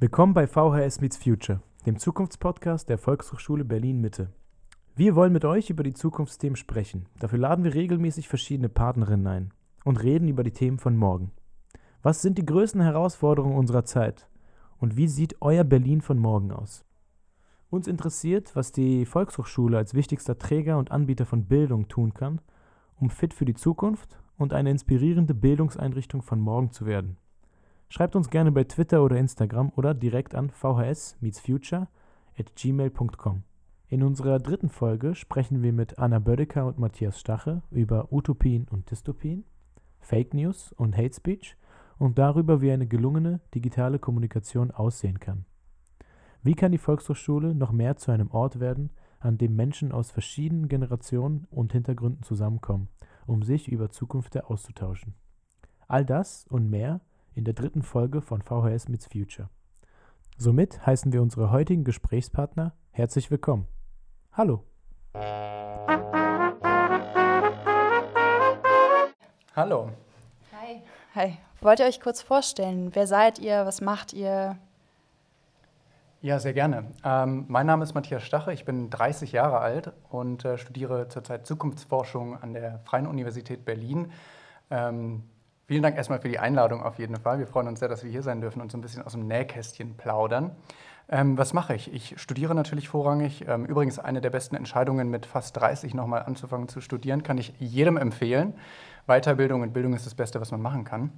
Willkommen bei VHS Meets Future, dem Zukunftspodcast der Volkshochschule Berlin Mitte. Wir wollen mit euch über die Zukunftsthemen sprechen. Dafür laden wir regelmäßig verschiedene Partnerinnen ein und reden über die Themen von morgen. Was sind die größten Herausforderungen unserer Zeit? Und wie sieht euer Berlin von morgen aus? Uns interessiert, was die Volkshochschule als wichtigster Träger und Anbieter von Bildung tun kann, um fit für die Zukunft und eine inspirierende Bildungseinrichtung von morgen zu werden. Schreibt uns gerne bei Twitter oder Instagram oder direkt an vhs-future at gmail.com. In unserer dritten Folge sprechen wir mit Anna Bödecker und Matthias Stache über Utopien und Dystopien, Fake News und Hate Speech und darüber, wie eine gelungene digitale Kommunikation aussehen kann. Wie kann die Volkshochschule noch mehr zu einem Ort werden, an dem Menschen aus verschiedenen Generationen und Hintergründen zusammenkommen, um sich über Zukunft auszutauschen? All das und mehr in der dritten Folge von VHS Meets Future. Somit heißen wir unsere heutigen Gesprächspartner herzlich willkommen. Hallo. Hallo. Hi. Hi. Wollt ihr euch kurz vorstellen? Wer seid ihr? Was macht ihr? Ja, sehr gerne. Ähm, mein Name ist Matthias Stache, ich bin 30 Jahre alt und äh, studiere zurzeit Zukunftsforschung an der Freien Universität Berlin. Ähm, vielen Dank erstmal für die Einladung auf jeden Fall. Wir freuen uns sehr, dass wir hier sein dürfen und so ein bisschen aus dem Nähkästchen plaudern. Ähm, was mache ich? Ich studiere natürlich vorrangig. Ähm, übrigens eine der besten Entscheidungen, mit fast 30 nochmal anzufangen zu studieren, kann ich jedem empfehlen. Weiterbildung und Bildung ist das Beste, was man machen kann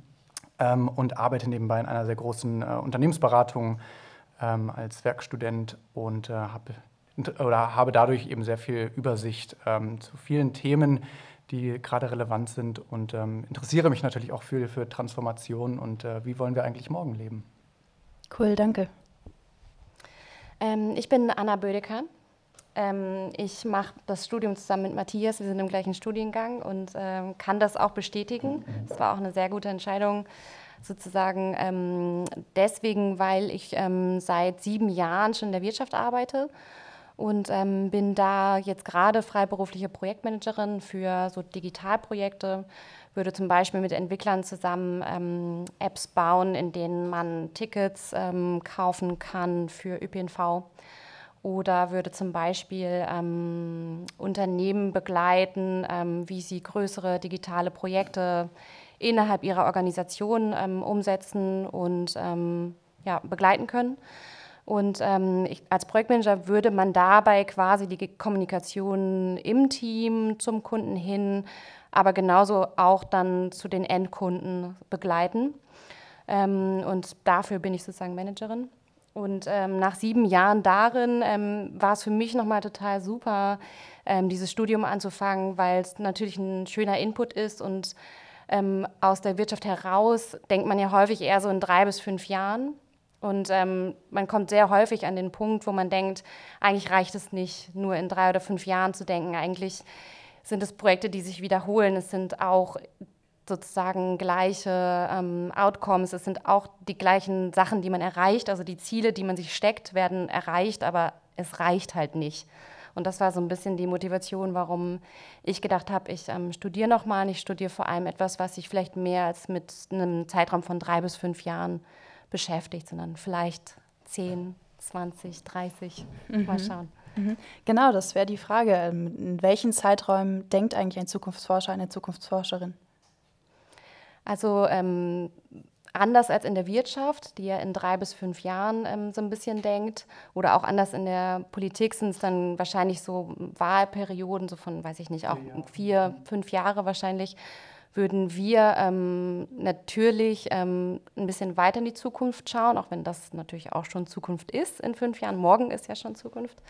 ähm, und arbeite nebenbei in einer sehr großen äh, Unternehmensberatung ähm, als Werkstudent und äh, habe oder habe dadurch eben sehr viel Übersicht ähm, zu vielen Themen, die gerade relevant sind und ähm, interessiere mich natürlich auch für, für Transformation und äh, wie wollen wir eigentlich morgen leben. Cool, danke. Ähm, ich bin Anna Bödecker. Ähm, ich mache das Studium zusammen mit Matthias. Wir sind im gleichen Studiengang und ähm, kann das auch bestätigen. Es war auch eine sehr gute Entscheidung, sozusagen ähm, deswegen, weil ich ähm, seit sieben Jahren schon in der Wirtschaft arbeite und ähm, bin da jetzt gerade freiberufliche Projektmanagerin für so Digitalprojekte. Würde zum Beispiel mit Entwicklern zusammen ähm, Apps bauen, in denen man Tickets kaufen kann für ÖPNV oder würde zum Beispiel ähm, Unternehmen begleiten, ähm, wie sie größere digitale Projekte innerhalb ihrer Organisation ähm, umsetzen und ähm, ja, begleiten können. Und ähm, ich, als Projektmanager würde man dabei quasi die Kommunikation im Team zum Kunden hin, aber genauso auch dann zu den Endkunden begleiten. Ähm, und dafür bin ich sozusagen Managerin. Und ähm, nach sieben Jahren darin ähm, war es für mich nochmal total super, ähm, dieses Studium anzufangen, weil es natürlich ein schöner Input ist. Und ähm, aus der Wirtschaft heraus denkt man ja häufig eher so in drei bis fünf Jahren. Und ähm, man kommt sehr häufig an den Punkt, wo man denkt, eigentlich reicht es nicht, nur in drei oder fünf Jahren zu denken. Eigentlich sind es Projekte, die sich wiederholen. Es sind auch sozusagen gleiche ähm, Outcomes. Es sind auch die gleichen Sachen, die man erreicht. Also die Ziele, die man sich steckt, werden erreicht, aber es reicht halt nicht. Und das war so ein bisschen die Motivation, warum ich gedacht habe, ich ähm, studiere nochmal. Ich studiere vor allem etwas, was sich vielleicht mehr als mit einem Zeitraum von drei bis fünf Jahren beschäftigt, sondern vielleicht zehn, 20, 30. Mhm. Mal schauen. Mhm. Genau, das wäre die Frage. Ähm, in welchen Zeiträumen denkt eigentlich ein Zukunftsforscher, eine Zukunftsforscherin? Also ähm, anders als in der Wirtschaft, die ja in drei bis fünf Jahren ähm, so ein bisschen denkt, oder auch anders in der Politik sind es dann wahrscheinlich so Wahlperioden, so von, weiß ich nicht, auch vier, fünf Jahre wahrscheinlich, würden wir ähm, natürlich ähm, ein bisschen weiter in die Zukunft schauen, auch wenn das natürlich auch schon Zukunft ist in fünf Jahren. Morgen ist ja schon Zukunft.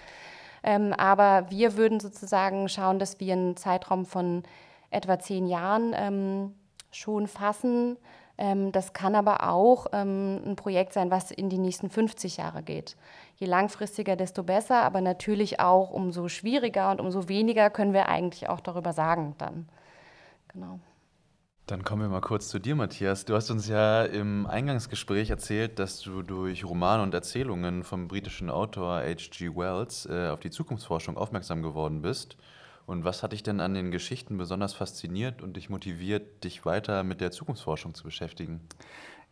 Ähm, aber wir würden sozusagen schauen, dass wir einen Zeitraum von etwa zehn Jahren ähm, schon fassen. Ähm, das kann aber auch ähm, ein Projekt sein, was in die nächsten 50 Jahre geht. Je langfristiger, desto besser, aber natürlich auch umso schwieriger und umso weniger können wir eigentlich auch darüber sagen dann. Genau. Dann kommen wir mal kurz zu dir, Matthias. Du hast uns ja im Eingangsgespräch erzählt, dass du durch Romane und Erzählungen vom britischen Autor H.G. Wells äh, auf die Zukunftsforschung aufmerksam geworden bist Und was hat dich denn an den Geschichten besonders fasziniert und dich motiviert, dich weiter mit der Zukunftsforschung zu beschäftigen?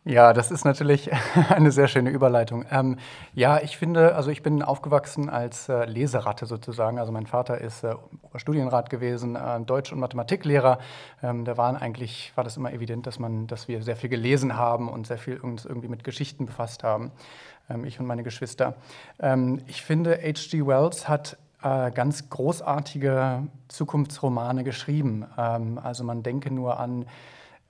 Ja, das ist natürlich eine sehr schöne Überleitung. Ähm, ja, ich finde, also ich bin aufgewachsen als äh, Leseratte sozusagen. Also mein Vater ist äh, Studienrat gewesen, äh, Deutsch- und Mathematiklehrer. Ähm, da waren eigentlich, war das immer evident, dass man, dass wir sehr viel gelesen haben und sehr viel uns irgendwie mit Geschichten befasst haben. Ähm, ich und meine Geschwister. Ähm, ich finde, H.G. Wells hat äh, ganz großartige Zukunftsromane geschrieben. Ähm, also man denke nur an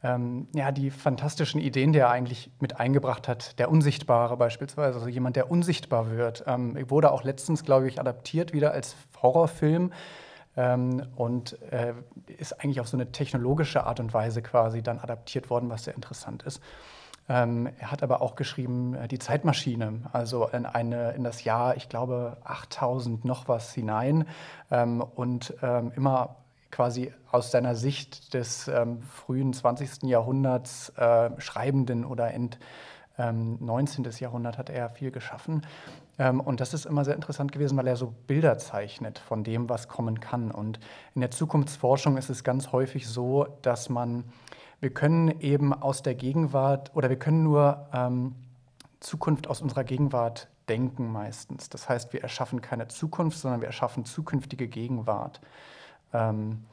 ähm, ja, die fantastischen Ideen, die er eigentlich mit eingebracht hat. Der Unsichtbare beispielsweise, also jemand, der unsichtbar wird. Ähm, wurde auch letztens, glaube ich, adaptiert wieder als Horrorfilm ähm, und äh, ist eigentlich auf so eine technologische Art und Weise quasi dann adaptiert worden, was sehr interessant ist. Ähm, er hat aber auch geschrieben äh, die Zeitmaschine, also in, eine, in das Jahr, ich glaube, 8000 noch was hinein ähm, und ähm, immer quasi aus seiner Sicht des ähm, frühen 20. Jahrhunderts äh, Schreibenden oder ähm, 19. Jahrhundert hat er viel geschaffen. Ähm, und das ist immer sehr interessant gewesen, weil er so Bilder zeichnet von dem, was kommen kann. Und in der Zukunftsforschung ist es ganz häufig so, dass man, wir können eben aus der Gegenwart oder wir können nur ähm, Zukunft aus unserer Gegenwart denken meistens. Das heißt, wir erschaffen keine Zukunft, sondern wir erschaffen zukünftige Gegenwart. Ähm,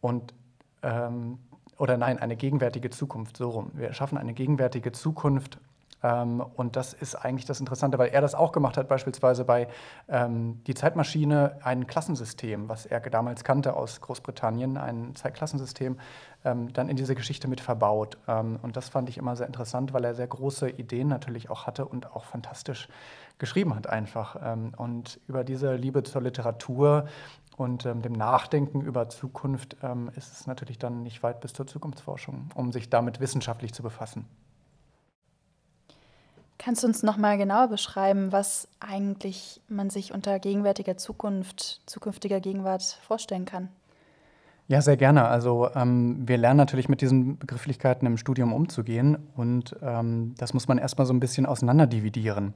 und, ähm, oder nein, eine gegenwärtige Zukunft, so rum. Wir schaffen eine gegenwärtige Zukunft und das ist eigentlich das Interessante, weil er das auch gemacht hat, beispielsweise bei ähm, Die Zeitmaschine, ein Klassensystem, was er damals kannte aus Großbritannien, ein Zeitklassensystem, ähm, dann in diese Geschichte mit verbaut. Ähm, und das fand ich immer sehr interessant, weil er sehr große Ideen natürlich auch hatte und auch fantastisch geschrieben hat einfach. Ähm, und über diese Liebe zur Literatur und ähm, dem Nachdenken über Zukunft ähm, ist es natürlich dann nicht weit bis zur Zukunftsforschung, um sich damit wissenschaftlich zu befassen. Kannst du uns noch mal genauer beschreiben, was eigentlich man sich unter gegenwärtiger Zukunft, zukünftiger Gegenwart vorstellen kann? Ja, sehr gerne. Also ähm, wir lernen natürlich mit diesen Begrifflichkeiten im Studium umzugehen und ähm, das muss man erstmal so ein bisschen auseinanderdividieren. Ähm,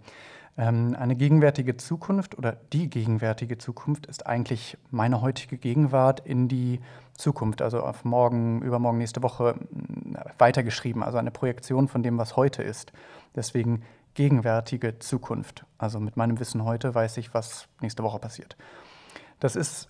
eine gegenwärtige Zukunft oder die gegenwärtige Zukunft ist eigentlich meine heutige Gegenwart in die Zukunft, also auf morgen, übermorgen, nächste Woche mm, weitergeschrieben, also eine Projektion von dem, was heute ist. Deswegen gegenwärtige Zukunft. Also mit meinem Wissen heute weiß ich, was nächste Woche passiert. Das, ist,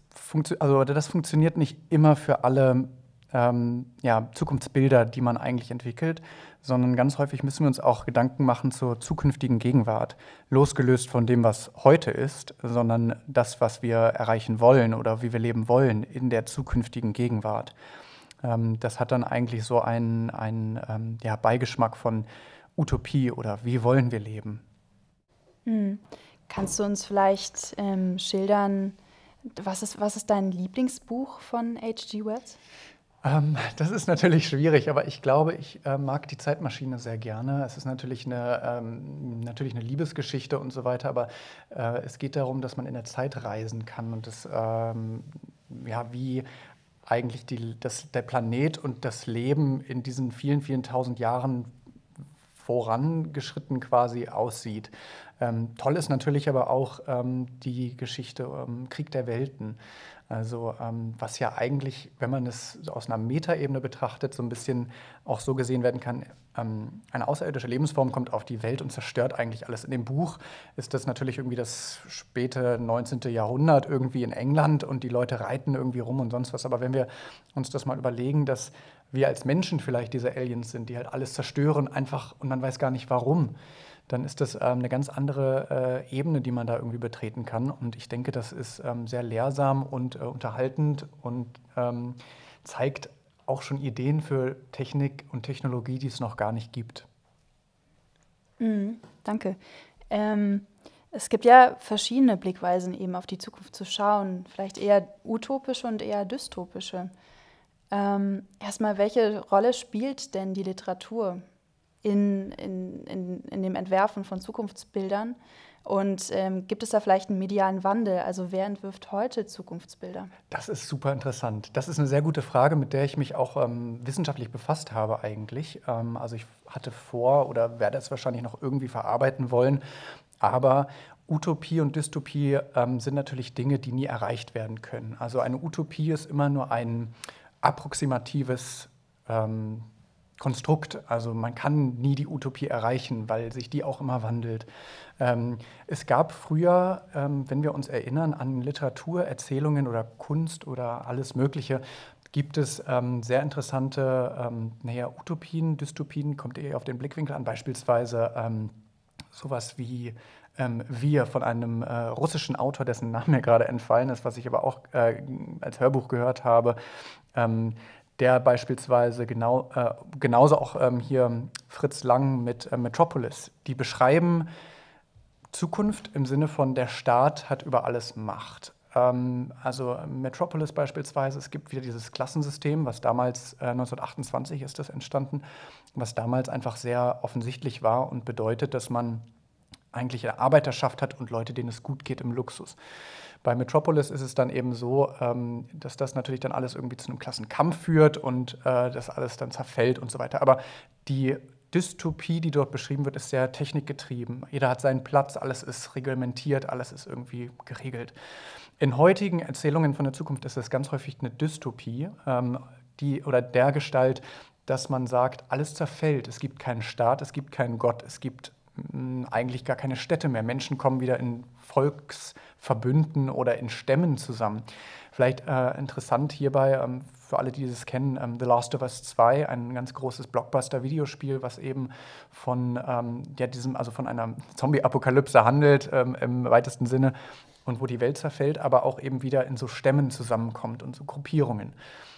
also das funktioniert nicht immer für alle ähm, ja, Zukunftsbilder, die man eigentlich entwickelt, sondern ganz häufig müssen wir uns auch Gedanken machen zur zukünftigen Gegenwart, losgelöst von dem, was heute ist, sondern das, was wir erreichen wollen oder wie wir leben wollen in der zukünftigen Gegenwart. Ähm, das hat dann eigentlich so einen, einen ähm, ja, Beigeschmack von Utopie oder wie wollen wir leben. Hm. Kannst du uns vielleicht ähm, schildern, was ist, was ist dein Lieblingsbuch von H.G. Wells? Ähm, das ist natürlich schwierig, aber ich glaube, ich äh, mag die Zeitmaschine sehr gerne. Es ist natürlich eine, ähm, natürlich eine Liebesgeschichte und so weiter, aber äh, es geht darum, dass man in der Zeit reisen kann und das, ähm, ja, wie eigentlich die, das, der Planet und das Leben in diesen vielen, vielen tausend Jahren vorangeschritten quasi aussieht. Ähm, toll ist natürlich aber auch ähm, die Geschichte ähm, Krieg der Welten. Also ähm, was ja eigentlich, wenn man es aus einer Metaebene betrachtet, so ein bisschen auch so gesehen werden kann, ähm, eine außerirdische Lebensform kommt auf die Welt und zerstört eigentlich alles. In dem Buch ist das natürlich irgendwie das späte 19. Jahrhundert irgendwie in England und die Leute reiten irgendwie rum und sonst was. Aber wenn wir uns das mal überlegen, dass wir als Menschen vielleicht diese Aliens sind, die halt alles zerstören, einfach und man weiß gar nicht warum dann ist das ähm, eine ganz andere äh, Ebene, die man da irgendwie betreten kann. Und ich denke, das ist ähm, sehr lehrsam und äh, unterhaltend und ähm, zeigt auch schon Ideen für Technik und Technologie, die es noch gar nicht gibt. Mhm, danke. Ähm, es gibt ja verschiedene Blickweisen, eben auf die Zukunft zu schauen. Vielleicht eher utopische und eher dystopische. Ähm, erstmal, welche Rolle spielt denn die Literatur in, in, in, in dem Entwerfen von Zukunftsbildern? Und ähm, gibt es da vielleicht einen medialen Wandel? Also wer entwirft heute Zukunftsbilder? Das ist super interessant. Das ist eine sehr gute Frage, mit der ich mich auch ähm, wissenschaftlich befasst habe eigentlich. Ähm, also ich hatte vor oder werde es wahrscheinlich noch irgendwie verarbeiten wollen. Aber Utopie und Dystopie ähm, sind natürlich Dinge, die nie erreicht werden können. Also eine Utopie ist immer nur ein approximatives ähm, Konstrukt. Also man kann nie die Utopie erreichen, weil sich die auch immer wandelt. Ähm, es gab früher, ähm, wenn wir uns erinnern an Literatur, Erzählungen oder Kunst oder alles Mögliche, gibt es ähm, sehr interessante ähm, naja, Utopien, Dystopien, kommt eher auf den Blickwinkel an, beispielsweise ähm, sowas wie ähm, Wir von einem äh, russischen Autor, dessen Name mir gerade entfallen ist, was ich aber auch äh, als Hörbuch gehört habe, der beispielsweise genau, äh, genauso auch ähm, hier Fritz Lang mit äh, Metropolis, die beschreiben Zukunft im Sinne von der Staat hat über alles Macht. Ähm, also Metropolis beispielsweise, es gibt wieder dieses Klassensystem, was damals äh, 1928 ist das entstanden, was damals einfach sehr offensichtlich war und bedeutet, dass man eigentlich eine Arbeiterschaft hat und Leute, denen es gut geht im Luxus. Bei Metropolis ist es dann eben so, ähm, dass das natürlich dann alles irgendwie zu einem Klassenkampf führt und äh, das alles dann zerfällt und so weiter. Aber die Dystopie, die dort beschrieben wird, ist sehr technikgetrieben. Jeder hat seinen Platz, alles ist reglementiert, alles ist irgendwie geregelt. In heutigen Erzählungen von der Zukunft ist es ganz häufig eine Dystopie, ähm, die oder der Gestalt, dass man sagt, alles zerfällt. Es gibt keinen Staat, es gibt keinen Gott, es gibt eigentlich gar keine Städte mehr. Menschen kommen wieder in Volksverbünden oder in Stämmen zusammen. Vielleicht äh, interessant hierbei, ähm, für alle, die das kennen, ähm, The Last of Us 2, ein ganz großes Blockbuster-Videospiel, was eben von, ähm, ja, diesem, also von einer Zombie-Apokalypse handelt, ähm, im weitesten Sinne, und wo die Welt zerfällt, aber auch eben wieder in so Stämmen zusammenkommt und so Gruppierungen.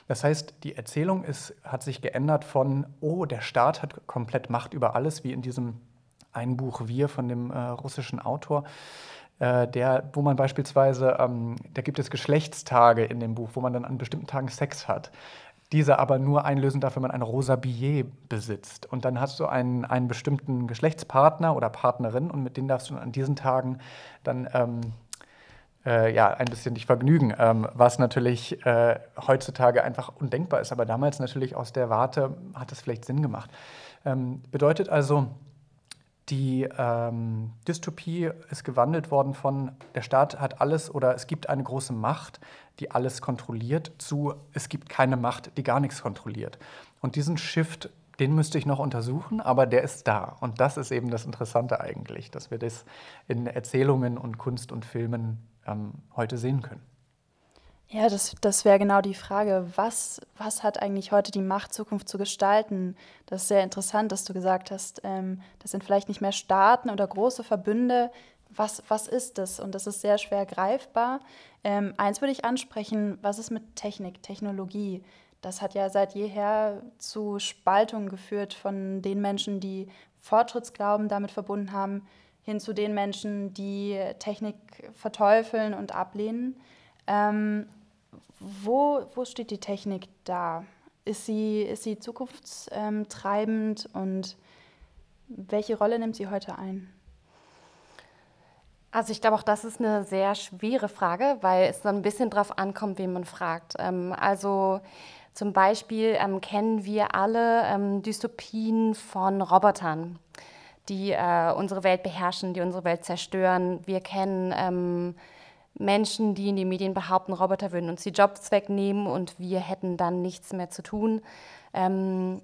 Das heißt, die Erzählung ist, hat sich geändert von, oh, der Staat hat komplett Macht über alles, wie in diesem ein Buch Wir von dem äh, russischen Autor, äh, der, wo man beispielsweise, ähm, da gibt es Geschlechtstage in dem Buch, wo man dann an bestimmten Tagen Sex hat. Diese aber nur einlösen darf, wenn man ein rosa Billet besitzt. Und dann hast du einen, einen bestimmten Geschlechtspartner oder Partnerin und mit denen darfst du an diesen Tagen dann ähm, äh, ja, ein bisschen dich vergnügen, ähm, was natürlich äh, heutzutage einfach undenkbar ist, aber damals natürlich aus der Warte hat es vielleicht Sinn gemacht. Ähm, bedeutet also, die ähm, Dystopie ist gewandelt worden von der Staat hat alles oder es gibt eine große Macht, die alles kontrolliert, zu es gibt keine Macht, die gar nichts kontrolliert. Und diesen Shift, den müsste ich noch untersuchen, aber der ist da. Und das ist eben das Interessante eigentlich, dass wir das in Erzählungen und Kunst und Filmen ähm, heute sehen können. Ja, das, das wäre genau die Frage. Was, was hat eigentlich heute die Macht, Zukunft zu gestalten? Das ist sehr interessant, dass du gesagt hast, ähm, das sind vielleicht nicht mehr Staaten oder große Verbünde. Was, was ist das? Und das ist sehr schwer greifbar. Ähm, eins würde ich ansprechen, was ist mit Technik, Technologie? Das hat ja seit jeher zu Spaltungen geführt von den Menschen, die Fortschrittsglauben damit verbunden haben, hin zu den Menschen, die Technik verteufeln und ablehnen. Ähm, wo, wo steht die Technik da? Ist sie, ist sie zukunftstreibend und welche Rolle nimmt sie heute ein? Also ich glaube, auch das ist eine sehr schwere Frage, weil es so ein bisschen darauf ankommt, wen man fragt. Ähm, also zum Beispiel ähm, kennen wir alle ähm, Dystopien von Robotern, die äh, unsere Welt beherrschen, die unsere Welt zerstören. Wir kennen Menschen, die in den Medien behaupten, Roboter würden uns die Jobs wegnehmen und wir hätten dann nichts mehr zu tun. Ähm,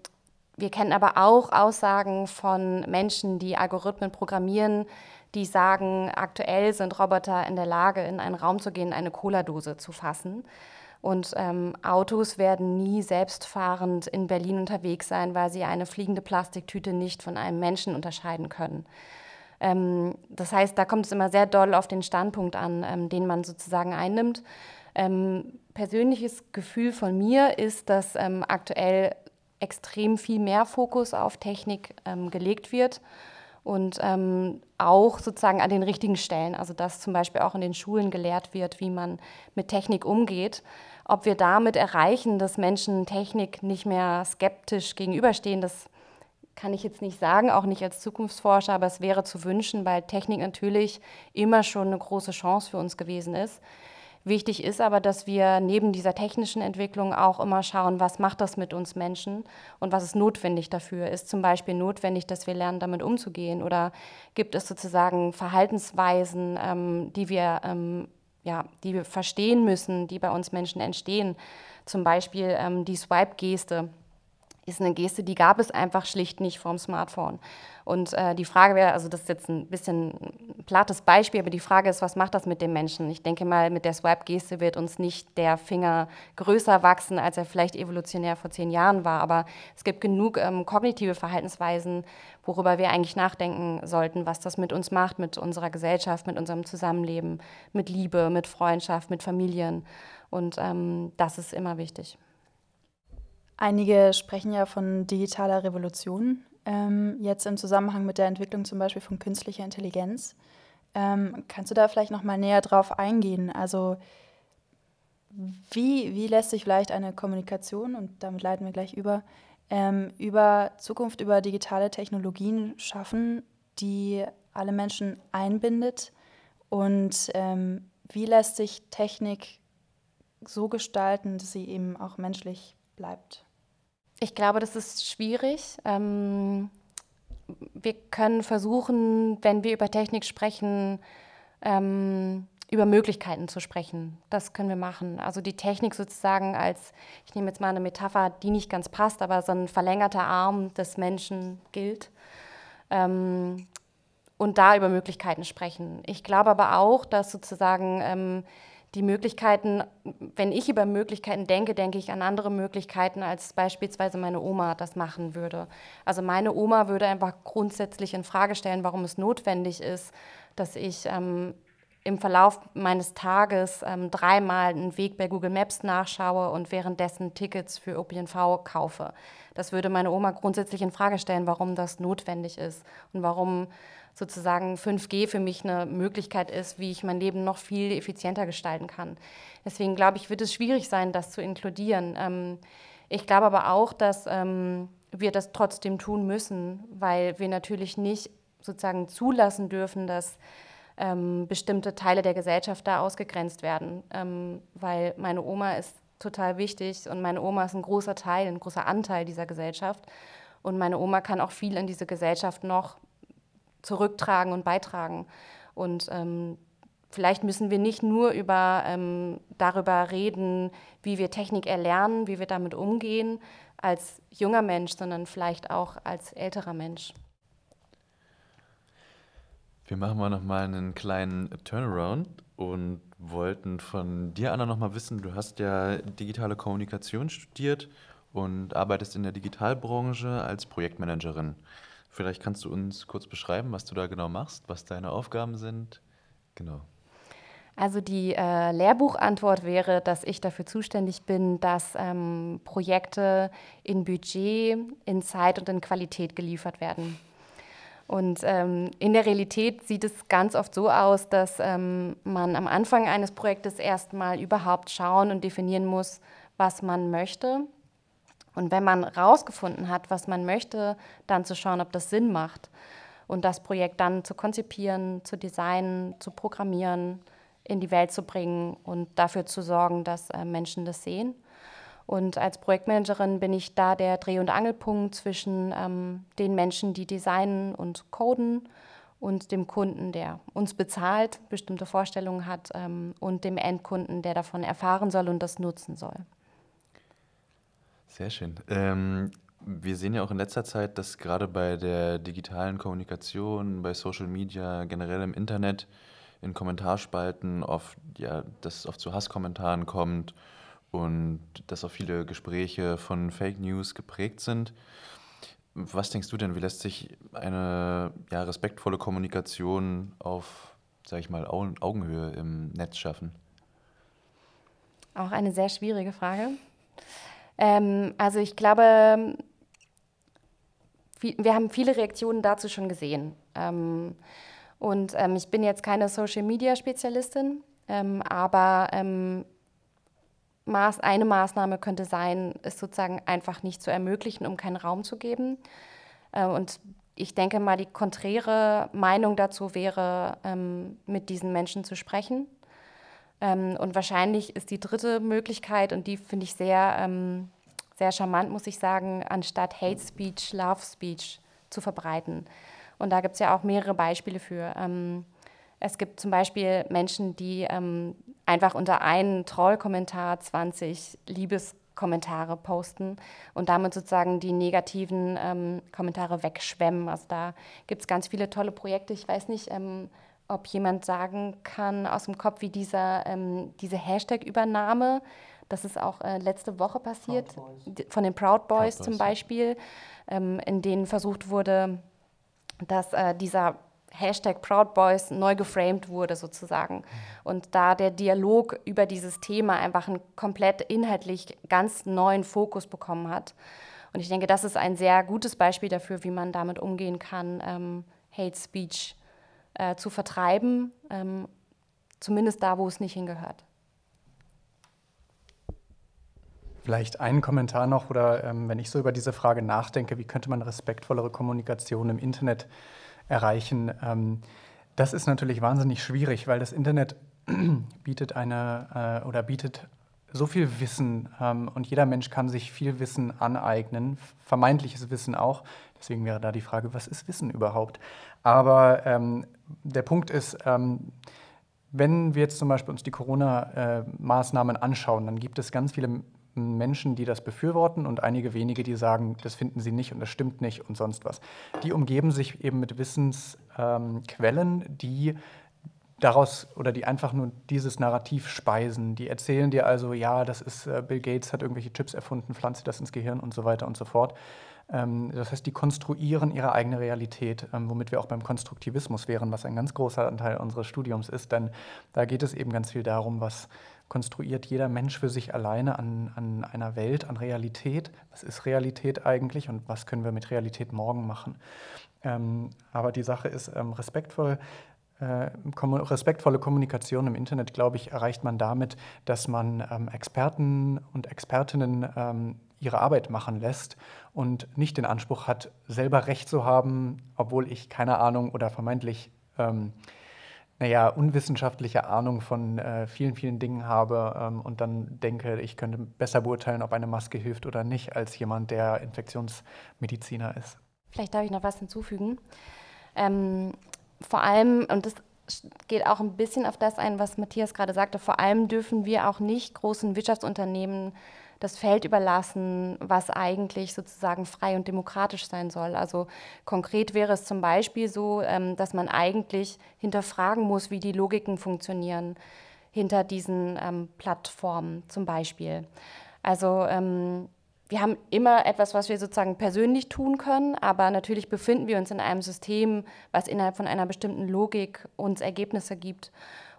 wir kennen aber auch Aussagen von Menschen, die Algorithmen programmieren, die sagen, aktuell sind Roboter in der Lage, in einen Raum zu gehen, eine Cola-Dose zu fassen. Und ähm, Autos werden nie selbstfahrend in Berlin unterwegs sein, weil sie eine fliegende Plastiktüte nicht von einem Menschen unterscheiden können. Ähm, das heißt, da kommt es immer sehr doll auf den Standpunkt an, ähm, den man sozusagen einnimmt. Ähm, persönliches Gefühl von mir ist, dass ähm, aktuell extrem viel mehr Fokus auf Technik ähm, gelegt wird und ähm, auch sozusagen an den richtigen Stellen. Also dass zum Beispiel auch in den Schulen gelehrt wird, wie man mit Technik umgeht. Ob wir damit erreichen, dass Menschen Technik nicht mehr skeptisch gegenüberstehen, das kann ich jetzt nicht sagen, auch nicht als Zukunftsforscher, aber es wäre zu wünschen, weil Technik natürlich immer schon eine große Chance für uns gewesen ist. Wichtig ist aber, dass wir neben dieser technischen Entwicklung auch immer schauen, was macht das mit uns Menschen und was ist notwendig dafür. Ist zum Beispiel notwendig, dass wir lernen, damit umzugehen oder gibt es sozusagen Verhaltensweisen, ähm, die, wir, ähm, ja, die wir verstehen müssen, die bei uns Menschen entstehen. Zum Beispiel ähm, die Swipe-Geste ist eine Geste, die gab es einfach schlicht nicht vom Smartphone. Und äh, die Frage wäre, also das ist jetzt ein bisschen ein plattes Beispiel, aber die Frage ist, was macht das mit dem Menschen? Ich denke mal, mit der Swipe-Geste wird uns nicht der Finger größer wachsen, als er vielleicht evolutionär vor zehn Jahren war. Aber es gibt genug ähm, kognitive Verhaltensweisen, worüber wir eigentlich nachdenken sollten, was das mit uns macht, mit unserer Gesellschaft, mit unserem Zusammenleben, mit Liebe, mit Freundschaft, mit Familien. Und ähm, das ist immer wichtig. Einige sprechen ja von digitaler Revolution, ähm, jetzt im Zusammenhang mit der Entwicklung zum Beispiel von künstlicher Intelligenz. Ähm, kannst du da vielleicht noch mal näher drauf eingehen? Also wie, wie lässt sich vielleicht eine Kommunikation, und damit leiten wir gleich über, ähm, über Zukunft, über digitale Technologien schaffen, die alle Menschen einbindet? Und ähm, wie lässt sich Technik so gestalten, dass sie eben auch menschlich bleibt? Ich glaube, das ist schwierig. Ähm, wir können versuchen, wenn wir über Technik sprechen, ähm, über Möglichkeiten zu sprechen. Das können wir machen. Also die Technik sozusagen als, ich nehme jetzt mal eine Metapher, die nicht ganz passt, aber so ein verlängerter Arm des Menschen gilt. Ähm, und da über Möglichkeiten sprechen. Ich glaube aber auch, dass sozusagen ähm, die Möglichkeiten, wenn ich über Möglichkeiten denke, denke ich an andere Möglichkeiten, als beispielsweise meine Oma das machen würde. Also meine Oma würde einfach grundsätzlich in Frage stellen, warum es notwendig ist, dass ich ähm, im Verlauf meines Tages ähm, dreimal einen Weg bei Google Maps nachschaue und währenddessen Tickets für ÖPNV kaufe. Das würde meine Oma grundsätzlich in Frage stellen, warum das notwendig ist und warum sozusagen 5G für mich eine Möglichkeit ist, wie ich mein Leben noch viel effizienter gestalten kann. Deswegen glaube ich, wird es schwierig sein, das zu inkludieren. Ähm, ich glaube aber auch, dass ähm, wir das trotzdem tun müssen, weil wir natürlich nicht sozusagen zulassen dürfen, dass ähm, bestimmte Teile der Gesellschaft da ausgegrenzt werden. Ähm, weil meine Oma ist total wichtig und meine Oma ist ein großer Teil, ein großer Anteil dieser Gesellschaft. Und meine Oma kann auch viel in diese Gesellschaft noch zurücktragen und beitragen. Und ähm, vielleicht müssen wir nicht nur über, ähm, darüber reden, wie wir Technik erlernen, wie wir damit umgehen als junger Mensch, sondern vielleicht auch als älterer Mensch. Wir machen mal noch mal einen kleinen Turnaround und wollten von dir, Anna, noch mal wissen, du hast ja digitale Kommunikation studiert und arbeitest in der Digitalbranche als Projektmanagerin. Vielleicht kannst du uns kurz beschreiben, was du da genau machst, was deine Aufgaben sind. Genau. Also die äh, Lehrbuchantwort wäre, dass ich dafür zuständig bin, dass ähm, Projekte in Budget, in Zeit und in Qualität geliefert werden. Und ähm, in der Realität sieht es ganz oft so aus, dass ähm, man am Anfang eines Projektes erstmal überhaupt schauen und definieren muss, was man möchte und wenn man rausgefunden hat, was man möchte, dann zu schauen, ob das Sinn macht. Und das Projekt dann zu konzipieren, zu designen, zu programmieren, in die Welt zu bringen und dafür zu sorgen, dass äh, Menschen das sehen. Und als Projektmanagerin bin ich da der Dreh- und Angelpunkt zwischen ähm, den Menschen, die designen und coden und dem Kunden, der uns bezahlt, bestimmte Vorstellungen hat ähm, und dem Endkunden, der davon erfahren soll und das nutzen soll. Sehr schön. Ähm, wir sehen ja auch in letzter Zeit, dass gerade bei der digitalen Kommunikation, bei Social Media, generell im Internet, in Kommentarspalten oft, ja, dass es oft zu Hasskommentaren kommt und dass auch viele Gespräche von Fake News geprägt sind. Was denkst du denn, wie lässt sich eine ja, respektvolle Kommunikation auf, sag ich mal, Augenhöhe im Netz schaffen? Auch eine sehr schwierige Frage. Ähm, also ich glaube, wir haben viele Reaktionen dazu schon gesehen. Ähm, und ähm, ich bin jetzt keine Social-Media-Spezialistin, ähm, aber ähm, Maß, eine Maßnahme könnte sein, es sozusagen einfach nicht zu ermöglichen, um keinen Raum zu geben. Äh, und ich denke mal, die konträre Meinung dazu wäre, ähm, mit diesen Menschen zu sprechen Ähm, und wahrscheinlich ist die dritte Möglichkeit, und die finde ich sehr, ähm, sehr charmant, muss ich sagen, anstatt Hate Speech, Love Speech zu verbreiten. Und da gibt es ja auch mehrere Beispiele für. Es gibt zum Beispiel Menschen, die einfach unter einen Troll-Kommentar 20 Liebeskommentare posten und damit sozusagen die negativen ähm, Kommentare wegschwemmen. Also da gibt es ganz viele tolle Projekte. Ich weiß nicht, ähm, ob jemand sagen kann aus dem Kopf, wie dieser, ähm, diese Hashtag-Übernahme, das ist auch äh, letzte Woche passiert, von den Proud Boys, Proud Boys zum Beispiel, ähm, in denen versucht wurde, dass äh, dieser Hashtag Proud Boys neu geframed wurde sozusagen. Und da der Dialog über dieses Thema einfach einen komplett inhaltlich ganz neuen Fokus bekommen hat. Und ich denke, das ist ein sehr gutes Beispiel dafür, wie man damit umgehen kann, ähm, Hate Speech äh, zu vertreiben, ähm, zumindest da, wo es nicht hingehört. Vielleicht einen Kommentar noch oder ähm, wenn ich so über diese Frage nachdenke, wie könnte man respektvollere Kommunikation im Internet erreichen? Ähm, das ist natürlich wahnsinnig schwierig, weil das Internet bietet eine äh, oder bietet so viel Wissen ähm, und jeder Mensch kann sich viel Wissen aneignen, vermeintliches Wissen auch. Deswegen wäre da die Frage, was ist Wissen überhaupt? Aber ähm, der Punkt ist, ähm, wenn wir jetzt zum Beispiel uns die Corona-Maßnahmen anschauen, dann gibt es ganz viele Menschen, die das befürworten und einige wenige, die sagen, das finden sie nicht und das stimmt nicht und sonst was. Die umgeben sich eben mit Wissensquellen, ähm, die daraus oder die einfach nur dieses Narrativ speisen. Die erzählen dir also, ja, das ist äh, Bill Gates hat irgendwelche Chips erfunden, pflanzt das ins Gehirn und so weiter und so fort. Ähm, das heißt, die konstruieren ihre eigene Realität, ähm, womit wir auch beim Konstruktivismus wären, was ein ganz großer Anteil unseres Studiums ist. Denn da geht es eben ganz viel darum, was konstruiert jeder Mensch für sich alleine an, an einer Welt, an Realität. Was ist Realität eigentlich und was können wir mit Realität morgen machen? Ähm, aber die Sache ist ähm, respektvoll. Äh, respektvolle Kommunikation im Internet, glaube ich, erreicht man damit, dass man ähm, Experten und Expertinnen ähm, ihre Arbeit machen lässt und nicht den Anspruch hat, selber Recht zu haben, obwohl ich keine Ahnung oder vermeintlich ähm, naja, unwissenschaftliche Ahnung von äh, vielen, vielen Dingen habe ähm, und dann denke, ich könnte besser beurteilen, ob eine Maske hilft oder nicht, als jemand, der Infektionsmediziner ist. Vielleicht darf ich noch was hinzufügen. Ähm, vor allem, und das geht auch ein bisschen auf das ein, was Matthias gerade sagte, vor allem dürfen wir auch nicht großen Wirtschaftsunternehmen das Feld überlassen, was eigentlich sozusagen frei und demokratisch sein soll. Also konkret wäre es zum Beispiel so, ähm, dass man eigentlich hinterfragen muss, wie die Logiken funktionieren hinter diesen ähm, Plattformen zum Beispiel. Also ähm, wir haben immer etwas, was wir sozusagen persönlich tun können, aber natürlich befinden wir uns in einem System, was innerhalb von einer bestimmten Logik uns Ergebnisse gibt.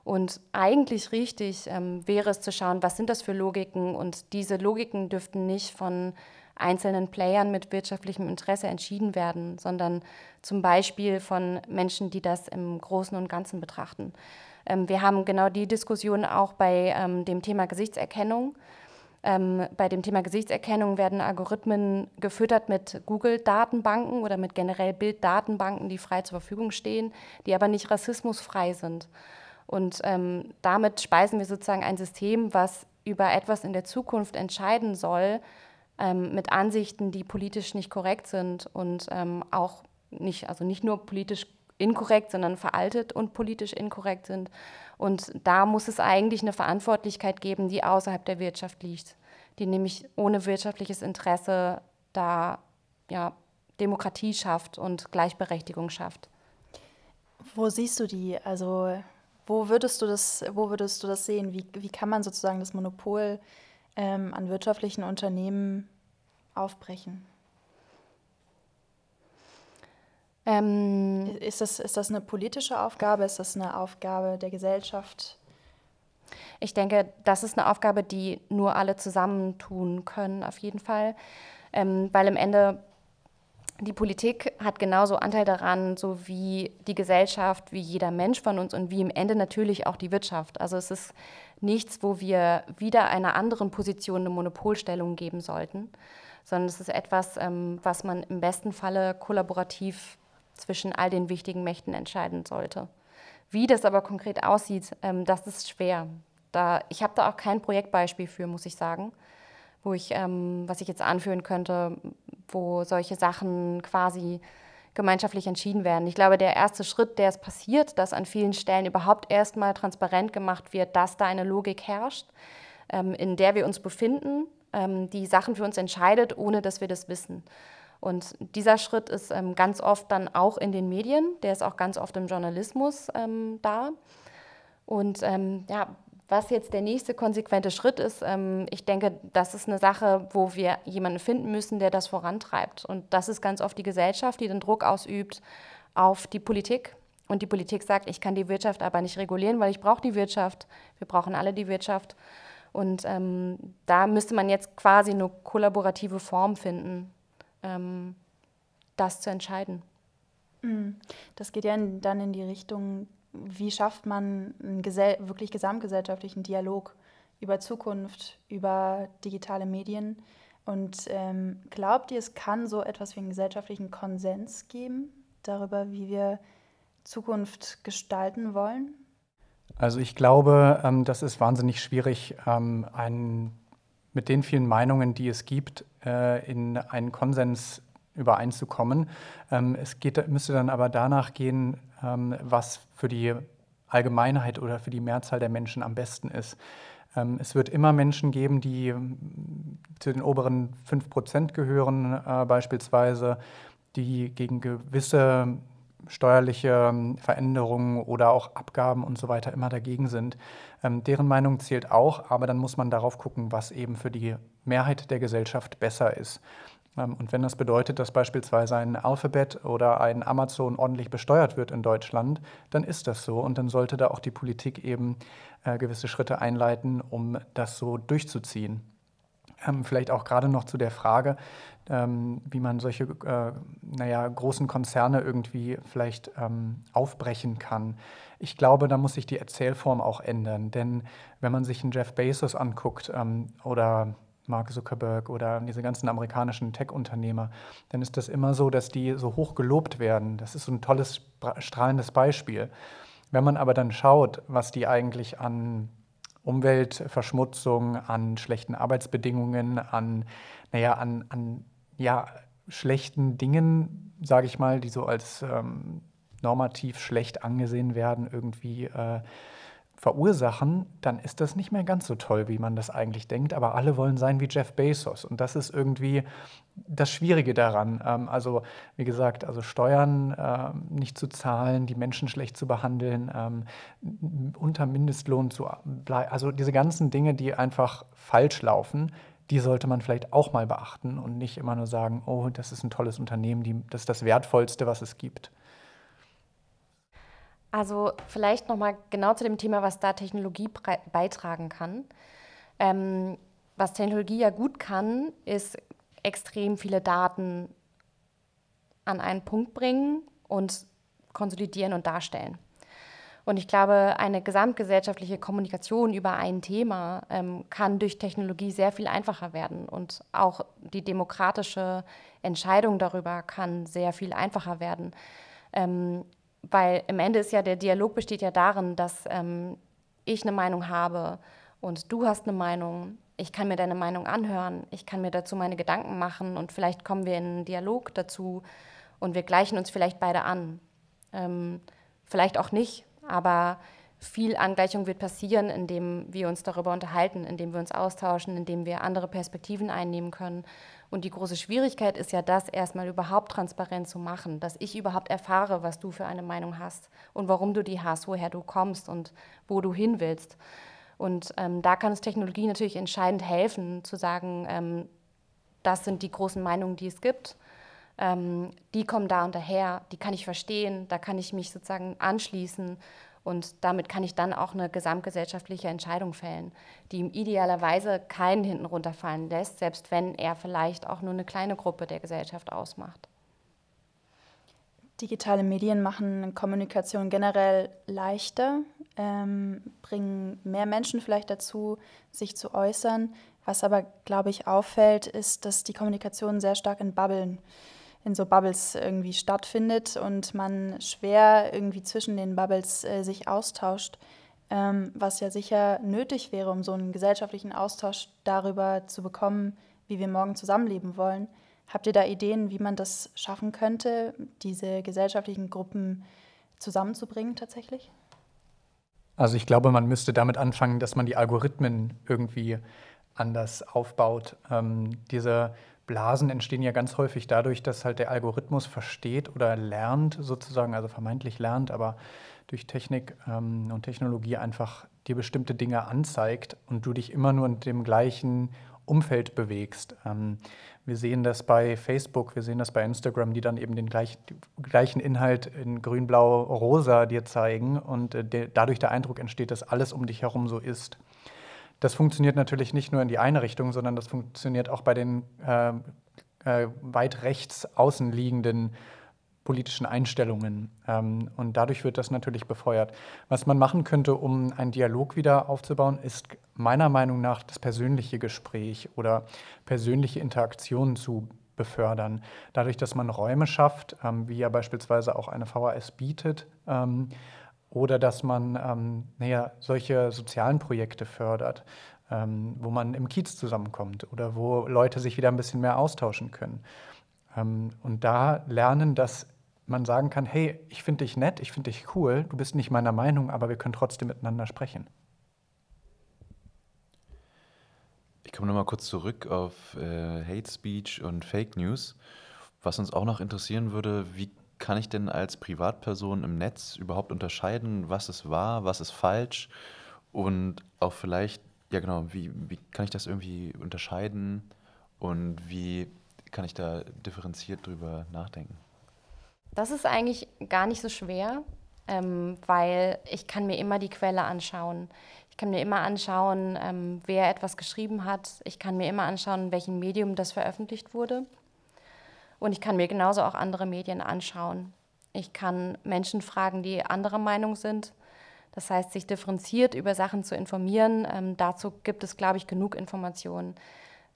Und eigentlich richtig ähm, wäre es zu schauen, was sind das für Logiken und diese Logiken dürften nicht von einzelnen Playern mit wirtschaftlichem Interesse entschieden werden, sondern zum Beispiel von Menschen, die das im Großen und Ganzen betrachten. Ähm, wir haben genau die Diskussion auch bei ähm, dem Thema Gesichtserkennung. Ähm, bei dem Thema Gesichtserkennung werden Algorithmen gefüttert mit Google-Datenbanken oder mit generell Bilddatenbanken, die frei zur Verfügung stehen, die aber nicht rassismusfrei sind. Und ähm, damit speisen wir sozusagen ein System, was über etwas in der Zukunft entscheiden soll, ähm, mit Ansichten, die politisch nicht korrekt sind und ähm, auch nicht, also nicht nur politisch inkorrekt, sondern veraltet und politisch inkorrekt sind. Und da muss es eigentlich eine Verantwortlichkeit geben, die außerhalb der Wirtschaft liegt, die nämlich ohne wirtschaftliches Interesse da ja, Demokratie schafft und Gleichberechtigung schafft. Wo siehst du die? Also wo würdest du das, wo würdest du das sehen? Wie, wie kann man sozusagen das Monopol ähm, an wirtschaftlichen Unternehmen aufbrechen? Ähm, ist, das, ist das eine politische Aufgabe? Ist das eine Aufgabe der Gesellschaft? Ich denke, das ist eine Aufgabe, die nur alle zusammen tun können, auf jeden Fall. Ähm, weil im Ende die Politik hat genauso Anteil daran, so wie die Gesellschaft, wie jeder Mensch von uns und wie im Ende natürlich auch die Wirtschaft. Also es ist nichts, wo wir wieder einer anderen Position eine Monopolstellung geben sollten, sondern es ist etwas, ähm, was man im besten Falle kollaborativ zwischen all den wichtigen Mächten entscheiden sollte. Wie das aber konkret aussieht, ähm, das ist schwer. Da, ich habe da auch kein Projektbeispiel für, muss ich sagen, wo ich, ähm, was ich jetzt anführen könnte, wo solche Sachen quasi gemeinschaftlich entschieden werden. Ich glaube, der erste Schritt, der es passiert, dass an vielen Stellen überhaupt erstmal transparent gemacht wird, dass da eine Logik herrscht, ähm, in der wir uns befinden, ähm, die Sachen für uns entscheidet, ohne dass wir das wissen. Und dieser Schritt ist ähm, ganz oft dann auch in den Medien, der ist auch ganz oft im Journalismus ähm, da. Und ähm, ja, was jetzt der nächste konsequente Schritt ist, ähm, ich denke, das ist eine Sache, wo wir jemanden finden müssen, der das vorantreibt. Und das ist ganz oft die Gesellschaft, die den Druck ausübt auf die Politik. Und die Politik sagt, ich kann die Wirtschaft aber nicht regulieren, weil ich brauche die Wirtschaft. Wir brauchen alle die Wirtschaft. Und ähm, da müsste man jetzt quasi eine kollaborative Form finden, ähm, das zu entscheiden. Mhm. Das geht ja dann in die Richtung, wie schafft man einen wirklich gesamtgesellschaftlichen Dialog über Zukunft, über digitale Medien. Und ähm, glaubt ihr, es kann so etwas wie einen gesellschaftlichen Konsens geben darüber, wie wir Zukunft gestalten wollen? Also ich glaube, ähm, das ist wahnsinnig schwierig, ähm, einen mit den vielen Meinungen, die es gibt, äh, in einen Konsens übereinzukommen. Ähm, es geht, müsste dann aber danach gehen, ähm, was für die Allgemeinheit oder für die Mehrzahl der Menschen am besten ist. Ähm, es wird immer Menschen geben, die zu den oberen 5% gehören, äh, beispielsweise, die gegen gewisse steuerliche Veränderungen oder auch Abgaben und so weiter immer dagegen sind. Ähm, deren Meinung zählt auch, aber dann muss man darauf gucken, was eben für die Mehrheit der Gesellschaft besser ist. Ähm, und wenn das bedeutet, dass beispielsweise ein Alphabet oder ein Amazon ordentlich besteuert wird in Deutschland, dann ist das so und dann sollte da auch die Politik eben äh, gewisse Schritte einleiten, um das so durchzuziehen. Ähm, vielleicht auch gerade noch zu der Frage, ähm, wie man solche äh, naja, großen Konzerne irgendwie vielleicht ähm, aufbrechen kann. Ich glaube, da muss sich die Erzählform auch ändern. Denn wenn man sich einen Jeff Bezos anguckt ähm, oder Mark Zuckerberg oder diese ganzen amerikanischen Tech-Unternehmer, dann ist das immer so, dass die so hoch gelobt werden. Das ist so ein tolles, strahlendes Beispiel. Wenn man aber dann schaut, was die eigentlich an Umweltverschmutzung, an schlechten Arbeitsbedingungen, an, naja, an, an ja, schlechten Dingen, sage ich mal, die so als ähm, normativ schlecht angesehen werden, irgendwie äh, verursachen, dann ist das nicht mehr ganz so toll, wie man das eigentlich denkt. Aber alle wollen sein wie Jeff Bezos. Und das ist irgendwie das Schwierige daran. Ähm, also, wie gesagt, also Steuern ähm, nicht zu zahlen, die Menschen schlecht zu behandeln, ähm, unter Mindestlohn zu bleiben. Also diese ganzen Dinge, die einfach falsch laufen, die sollte man vielleicht auch mal beachten und nicht immer nur sagen, oh, das ist ein tolles Unternehmen, die, das ist das Wertvollste, was es gibt. Also vielleicht nochmal genau zu dem Thema, was da Technologie beitragen kann. Ähm, was Technologie ja gut kann, ist extrem viele Daten an einen Punkt bringen und konsolidieren und darstellen. Und ich glaube, eine gesamtgesellschaftliche Kommunikation über ein Thema ähm, kann durch Technologie sehr viel einfacher werden. Und auch die demokratische Entscheidung darüber kann sehr viel einfacher werden. Ähm, weil im Ende ist ja der Dialog besteht ja darin, dass ähm, ich eine Meinung habe und du hast eine Meinung. Ich kann mir deine Meinung anhören, ich kann mir dazu meine Gedanken machen und vielleicht kommen wir in einen Dialog dazu und wir gleichen uns vielleicht beide an. Ähm, vielleicht auch nicht, aber viel Angleichung wird passieren, indem wir uns darüber unterhalten, indem wir uns austauschen, indem wir andere Perspektiven einnehmen können. Und die große Schwierigkeit ist ja, das erstmal überhaupt transparent zu machen, dass ich überhaupt erfahre, was du für eine Meinung hast und warum du die hast, woher du kommst und wo du hin willst. Und ähm, da kann uns Technologie natürlich entscheidend helfen, zu sagen, ähm, das sind die großen Meinungen, die es gibt. Ähm, die kommen da und daher, die kann ich verstehen, da kann ich mich sozusagen anschließen und damit kann ich dann auch eine gesamtgesellschaftliche Entscheidung fällen, die ihm idealerweise keinen hinten runterfallen lässt, selbst wenn er vielleicht auch nur eine kleine Gruppe der Gesellschaft ausmacht. Digitale Medien machen Kommunikation generell leichter, ähm, bringen mehr Menschen vielleicht dazu, sich zu äußern. Was aber, glaube ich, auffällt, ist, dass die Kommunikation sehr stark in Bubblen in so Bubbles irgendwie stattfindet und man schwer irgendwie zwischen den Bubbles äh, sich austauscht. ähm, was ja sicher nötig wäre, um so einen gesellschaftlichen Austausch darüber zu bekommen, wie wir morgen zusammenleben wollen. Habt ihr da Ideen, wie man das schaffen könnte, diese gesellschaftlichen Gruppen zusammenzubringen tatsächlich? Also ich glaube, man müsste damit anfangen, dass man die Algorithmen irgendwie anders aufbaut. Ähm, diese Blasen entstehen ja ganz häufig dadurch, dass halt der Algorithmus versteht oder lernt, sozusagen, also vermeintlich lernt, aber durch Technik ähm, und Technologie einfach dir bestimmte Dinge anzeigt und du dich immer nur in dem gleichen Umfeld bewegst. Ähm, wir sehen das bei Facebook, wir sehen das bei Instagram, die dann eben den gleich, gleichen Inhalt in grün, blau, rosa dir zeigen und äh, de, dadurch der Eindruck entsteht, dass alles um dich herum so ist. Das funktioniert natürlich nicht nur in die eine Richtung, sondern das funktioniert auch bei den äh, äh, weit rechts außen liegenden politischen Einstellungen. Ähm, und dadurch wird das natürlich befeuert. Was man machen könnte, um einen Dialog wieder aufzubauen, ist meiner Meinung nach das persönliche Gespräch oder persönliche Interaktionen zu befördern. Dadurch, dass man Räume schafft, ähm, wie ja beispielsweise auch eine VHS bietet, ähm, oder dass man ähm, naja, solche sozialen Projekte fördert, ähm, wo man im Kiez zusammenkommt oder wo Leute sich wieder ein bisschen mehr austauschen können. Ähm, und da lernen, dass man sagen kann, hey, ich finde dich nett, ich finde dich cool, du bist nicht meiner Meinung, aber wir können trotzdem miteinander sprechen. Ich komme nochmal kurz zurück auf äh, Hate Speech und Fake News. Was uns auch noch interessieren würde, wie kann ich denn als Privatperson im Netz überhaupt unterscheiden, was ist wahr, was ist falsch und auch vielleicht, ja genau, wie, wie kann ich das irgendwie unterscheiden und wie kann ich da differenziert drüber nachdenken? Das ist eigentlich gar nicht so schwer, ähm, weil ich kann mir immer die Quelle anschauen. Ich kann mir immer anschauen, ähm, wer etwas geschrieben hat. Ich kann mir immer anschauen, in welchem Medium das veröffentlicht wurde. Und ich kann mir genauso auch andere Medien anschauen. Ich kann Menschen fragen, die anderer Meinung sind. Das heißt, sich differenziert über Sachen zu informieren. Ähm, dazu gibt es, glaube ich, genug Informationen.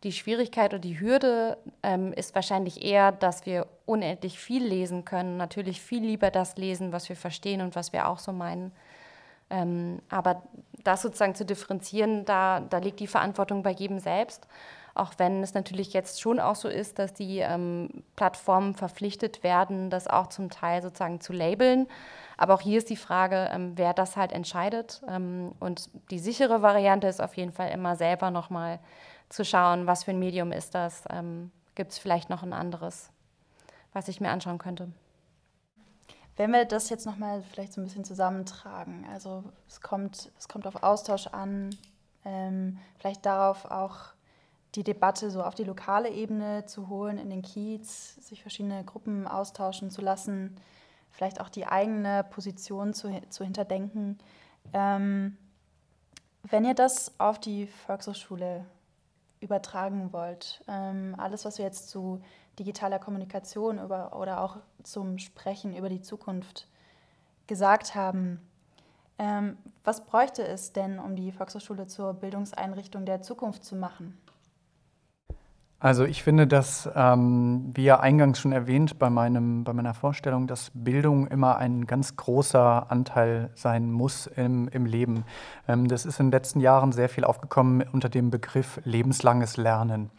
Die Schwierigkeit oder die Hürde ähm, ist wahrscheinlich eher, dass wir unendlich viel lesen können. Natürlich viel lieber das lesen, was wir verstehen und was wir auch so meinen. Ähm, aber das sozusagen zu differenzieren, da, da liegt die Verantwortung bei jedem selbst. Auch wenn es natürlich jetzt schon auch so ist, dass die ähm, Plattformen verpflichtet werden, das auch zum Teil sozusagen zu labeln. Aber auch hier ist die Frage, ähm, wer das halt entscheidet. Ähm, und die sichere Variante ist auf jeden Fall immer selber nochmal zu schauen, was für ein Medium ist das. Ähm, Gibt es vielleicht noch ein anderes, was ich mir anschauen könnte? Wenn wir das jetzt nochmal vielleicht so ein bisschen zusammentragen, also es kommt, es kommt auf Austausch an, ähm, vielleicht darauf auch die Debatte so auf die lokale Ebene zu holen, in den Kiez, sich verschiedene Gruppen austauschen zu lassen, vielleicht auch die eigene Position zu, zu hinterdenken. Ähm, wenn ihr das auf die Volkshochschule übertragen wollt. Ähm, alles, was wir jetzt zu digitaler Kommunikation über, oder auch zum Sprechen über die Zukunft gesagt haben. Ähm, was bräuchte es denn, um die Volkshochschule zur Bildungseinrichtung der Zukunft zu machen? Also ich finde, dass, ähm, wie ja eingangs schon erwähnt bei, meinem, bei meiner Vorstellung, dass Bildung immer ein ganz großer Anteil sein muss im, im Leben. Ähm, das ist in den letzten Jahren sehr viel aufgekommen unter dem Begriff lebenslanges Lernen,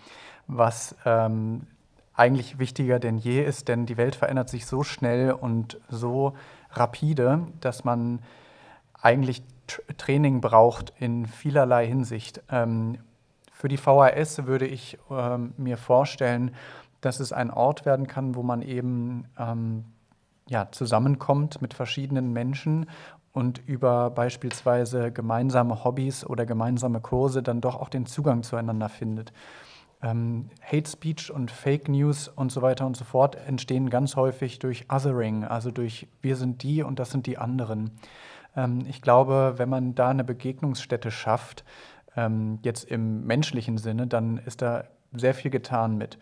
was ähm, eigentlich wichtiger denn je ist, denn die Welt verändert sich so schnell und so rapide, dass man eigentlich Training braucht in vielerlei Hinsicht. Ähm, für die VHS würde ich ähm, mir vorstellen, dass es ein Ort werden kann, wo man eben ähm, ja, zusammenkommt mit verschiedenen Menschen und über beispielsweise gemeinsame Hobbys oder gemeinsame Kurse dann doch auch den Zugang zueinander findet. Ähm, Hate Speech und Fake News und so weiter und so fort entstehen ganz häufig durch Othering, also durch wir sind die und das sind die anderen. Ähm, ich glaube, wenn man da eine Begegnungsstätte schafft, ähm, jetzt im menschlichen Sinne, dann ist da sehr viel getan mit.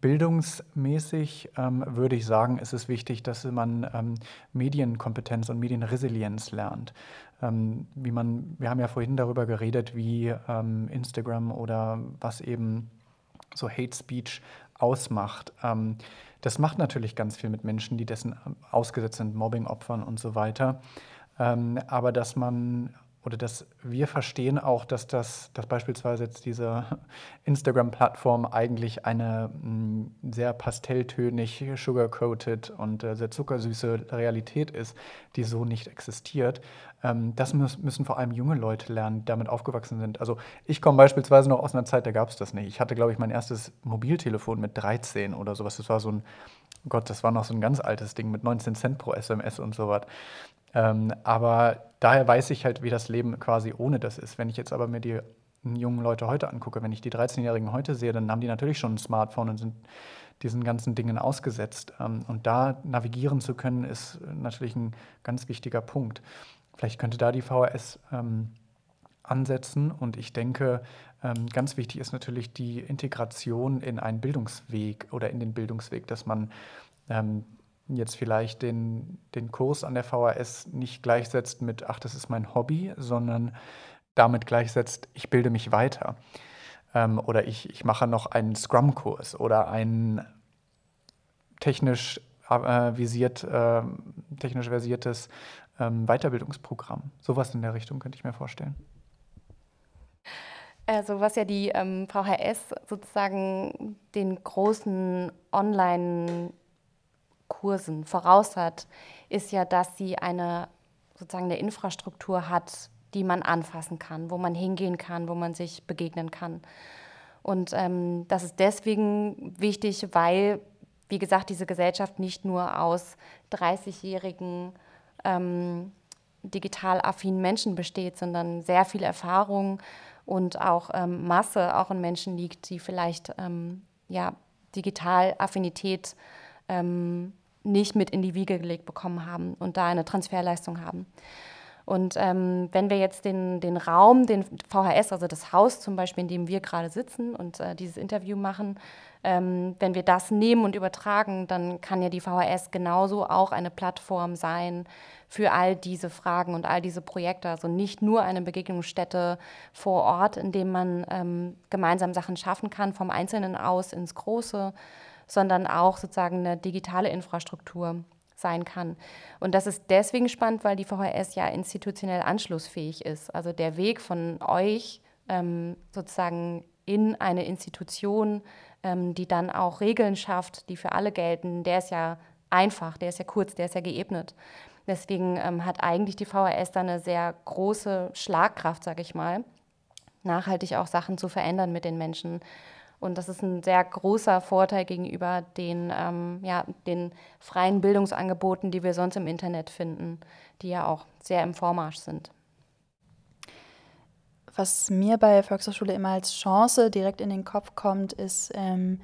Bildungsmäßig ähm, würde ich sagen, ist es wichtig, dass man ähm, Medienkompetenz und Medienresilienz lernt. Ähm, wie man, wir haben ja vorhin darüber geredet, wie ähm, Instagram oder was eben so Hate Speech ausmacht. Ähm, das macht natürlich ganz viel mit Menschen, die dessen ähm, ausgesetzt sind, Mobbing-Opfern und so weiter. aber dass man oder dass wir verstehen auch, dass das dass beispielsweise jetzt diese Instagram-Plattform eigentlich eine mh, mm, sehr pastelltönig, sugar-coated und äh, sehr zuckersüße Realität ist, die so nicht existiert. Ähm, das muss, müssen vor allem junge Leute lernen, die damit aufgewachsen sind. Also ich komme beispielsweise noch aus einer Zeit, da gab es das nicht. Ich hatte, glaube ich, mein erstes Mobiltelefon mit 13 oder sowas. Das war so ein, oh Gott, das war noch so ein ganz altes Ding mit 19 Cent pro SMS und so was. Ähm, aber daher weiß ich halt, wie das Leben quasi ohne das ist. Wenn ich jetzt aber mir die jungen Leute heute angucke, wenn ich die 13-Jährigen heute sehe, dann haben die natürlich schon ein Smartphone und sind diesen ganzen Dingen ausgesetzt. Ähm, und da navigieren zu können, ist natürlich ein ganz wichtiger Punkt. Vielleicht könnte da die VHS ähm, ansetzen. Und ich denke, ähm, ganz wichtig ist natürlich die Integration in einen Bildungsweg oder in den Bildungsweg, dass man ähm, jetzt vielleicht den, den Kurs an der VHS nicht gleichsetzt mit, ach, das ist mein Hobby, sondern damit gleichsetzt, ich bilde mich weiter. Ähm, oder ich, ich mache noch einen Scrum-Kurs oder ein technisch äh, visiert, äh, technisch versiertes ähm, Weiterbildungsprogramm. Sowas in der Richtung könnte ich mir vorstellen. Also was ja die ähm, VHS sozusagen den großen Online- Kursen voraus hat, ist ja, dass sie eine sozusagen eine Infrastruktur hat, die man anfassen kann, wo man hingehen kann, wo man sich begegnen kann. Und ähm, das ist deswegen wichtig, weil, wie gesagt, diese Gesellschaft nicht nur aus 30-jährigen ähm, digital affinen Menschen besteht, sondern sehr viel Erfahrung und auch ähm, Masse auch in Menschen liegt, die vielleicht ähm, ja, digital Affinität ähm, nicht mit in die Wiege gelegt bekommen haben und da eine Transferleistung haben. Und ähm, wenn wir jetzt den, den Raum, den VHS, also das Haus zum Beispiel, in dem wir gerade sitzen und äh, dieses Interview machen, ähm, wenn wir das nehmen und übertragen, dann kann ja die VHS genauso auch eine Plattform sein für all diese Fragen und all diese Projekte. Also nicht nur eine Begegnungsstätte vor Ort, in dem man ähm, gemeinsam Sachen schaffen kann, vom Einzelnen aus ins Große, sondern auch sozusagen eine digitale Infrastruktur sein kann. Und das ist deswegen spannend, weil die VHS ja institutionell anschlussfähig ist. Also der Weg von euch ähm, sozusagen in eine Institution, ähm, die dann auch Regeln schafft, die für alle gelten, der ist ja einfach, der ist ja kurz, der ist ja geebnet. Deswegen ähm, hat eigentlich die VHS da eine sehr große Schlagkraft, sage ich mal, nachhaltig auch Sachen zu verändern mit den Menschen. Und das ist ein sehr großer Vorteil gegenüber den, ähm, ja, den freien Bildungsangeboten, die wir sonst im Internet finden, die ja auch sehr im Vormarsch sind. Was mir bei Volkshochschule immer als Chance direkt in den Kopf kommt, ist ähm,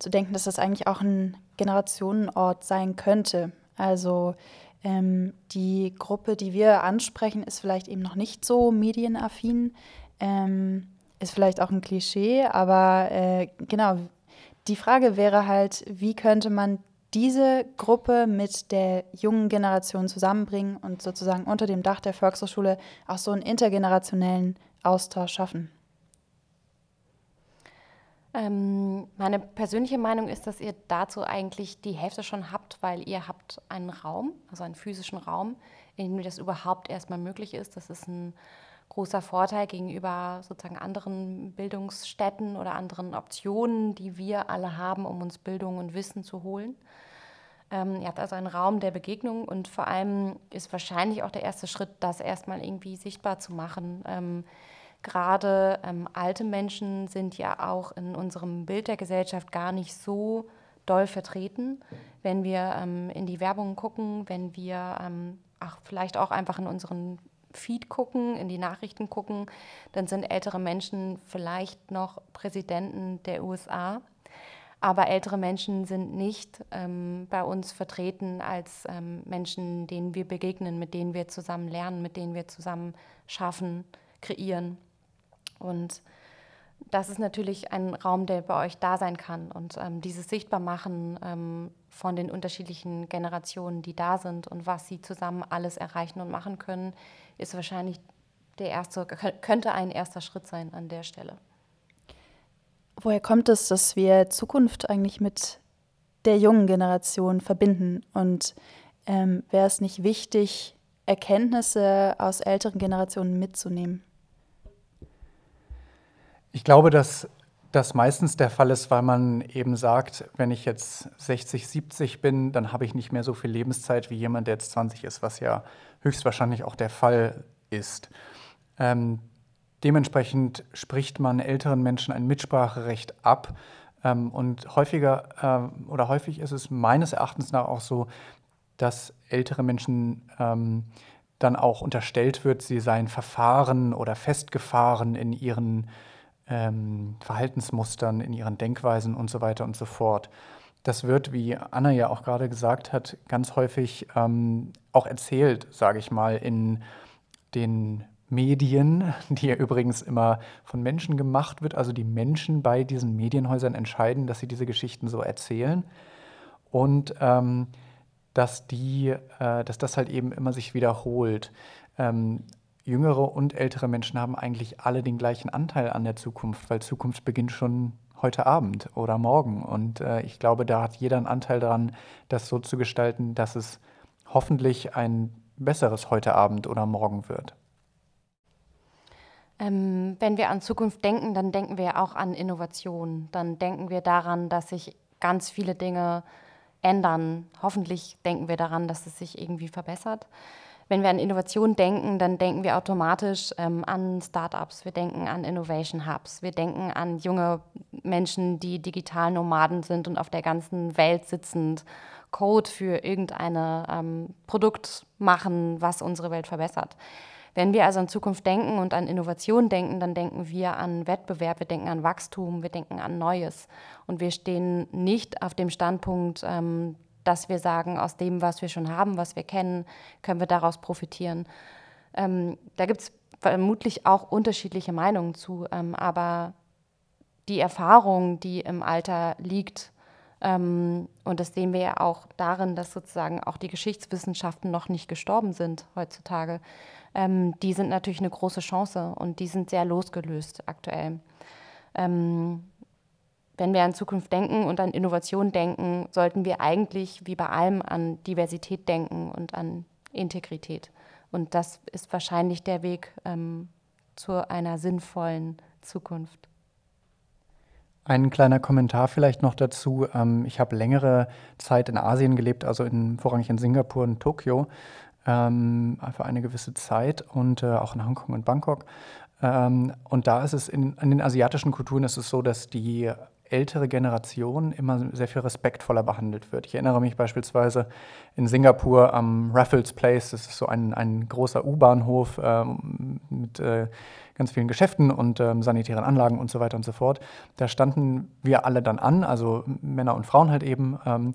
zu denken, dass das eigentlich auch ein Generationenort sein könnte. Also ähm, die Gruppe, die wir ansprechen, ist vielleicht eben noch nicht so medienaffin. Ähm, ist vielleicht auch ein Klischee, aber äh, genau, die Frage wäre halt, wie könnte man diese Gruppe mit der jungen Generation zusammenbringen und sozusagen unter dem Dach der Volkshochschule auch so einen intergenerationellen Austausch schaffen? Ähm, meine persönliche Meinung ist, dass ihr dazu eigentlich die Hälfte schon habt, weil ihr habt einen Raum, also einen physischen Raum, in dem das überhaupt erstmal möglich ist. Das ist ein großer Vorteil gegenüber sozusagen anderen Bildungsstätten oder anderen Optionen, die wir alle haben, um uns Bildung und Wissen zu holen. Ähm, ihr habt also einen Raum der Begegnung und vor allem ist wahrscheinlich auch der erste Schritt, das erstmal irgendwie sichtbar zu machen. Ähm, Gerade ähm, alte Menschen sind ja auch in unserem Bild der Gesellschaft gar nicht so doll vertreten. Wenn wir ähm, in die Werbung gucken, wenn wir ähm, ach, vielleicht auch einfach in unseren Feed gucken, in die Nachrichten gucken, dann sind ältere Menschen vielleicht noch Präsidenten der USA. Aber ältere Menschen sind nicht ähm, bei uns vertreten als ähm, Menschen, denen wir begegnen, mit denen wir zusammen lernen, mit denen wir zusammen schaffen, kreieren. Und das ist natürlich ein Raum, der bei euch da sein kann. Und ähm, dieses Sichtbarmachen ähm, von den unterschiedlichen Generationen, die da sind und was sie zusammen alles erreichen und machen können, ist wahrscheinlich der erste, könnte ein erster Schritt sein an der Stelle. Woher kommt es, dass wir Zukunft eigentlich mit der jungen Generation verbinden? Und ähm, wäre es nicht wichtig, Erkenntnisse aus älteren Generationen mitzunehmen? Ich glaube, dass das meistens der Fall ist, weil man eben sagt, wenn ich jetzt 60, 70 bin, dann habe ich nicht mehr so viel Lebenszeit wie jemand, der jetzt 20 ist, was ja höchstwahrscheinlich auch der Fall ist. Ähm, dementsprechend spricht man älteren Menschen ein Mitspracherecht ab. Ähm, und häufiger ähm, oder häufig ist es meines Erachtens nach auch so, dass ältere Menschen ähm, dann auch unterstellt wird, sie seien verfahren oder festgefahren in ihren ähm, Verhaltensmustern, in ihren Denkweisen und so weiter und so fort. Das wird, wie Anna ja auch gerade gesagt hat, ganz häufig ähm, auch erzählt, sage ich mal, in den Medien, die ja übrigens immer von Menschen gemacht wird. Also die Menschen bei diesen Medienhäusern entscheiden, dass sie diese Geschichten so erzählen. Und ähm, dass, die, äh, dass das halt eben immer sich wiederholt. Ähm, jüngere und ältere Menschen haben eigentlich alle den gleichen Anteil an der Zukunft, weil Zukunft beginnt schon heute Abend oder morgen. Und äh, ich glaube, da hat jeder einen Anteil daran, das so zu gestalten, dass es hoffentlich ein besseres heute Abend oder morgen wird. Ähm, wenn wir an Zukunft denken, dann denken wir auch an Innovation. Dann denken wir daran, dass sich ganz viele Dinge ändern. Hoffentlich denken wir daran, dass es sich irgendwie verbessert. Wenn wir an Innovation denken, dann denken wir automatisch ähm, an Startups, wir denken an Innovation Hubs, wir denken an junge Menschen, die digital Nomaden sind und auf der ganzen Welt sitzend Code für irgendein ähm, Produkt machen, was unsere Welt verbessert. Wenn wir also an Zukunft denken und an Innovation denken, dann denken wir an Wettbewerb, wir denken an Wachstum, wir denken an Neues. Und wir stehen nicht auf dem Standpunkt, ähm, dass wir sagen, aus dem, was wir schon haben, was wir kennen, können wir daraus profitieren. Ähm, da gibt es vermutlich auch unterschiedliche Meinungen zu, ähm, aber die Erfahrung, die im Alter liegt, ähm, und das sehen wir ja auch darin, dass sozusagen auch die Geschichtswissenschaften noch nicht gestorben sind heutzutage, ähm, die sind natürlich eine große Chance und die sind sehr losgelöst aktuell. Ähm, wenn wir an Zukunft denken und an Innovation denken, sollten wir eigentlich wie bei allem an Diversität denken und an Integrität. Und das ist wahrscheinlich der Weg ähm, zu einer sinnvollen Zukunft. Ein kleiner Kommentar vielleicht noch dazu. Ähm, ich habe längere Zeit in Asien gelebt, also in, vorrangig in Singapur und Tokio ähm, für eine gewisse Zeit und äh, auch in Hongkong und Bangkok. Ähm, und da ist es in, in den asiatischen Kulturen ist es so, dass die ältere Generation immer sehr viel respektvoller behandelt wird. Ich erinnere mich beispielsweise in Singapur am Raffles Place, das ist so ein, ein großer U-Bahnhof ähm, mit äh, ganz vielen Geschäften und ähm, sanitären Anlagen und so weiter und so fort. Da standen wir alle dann an, also Männer und Frauen halt eben. Ähm,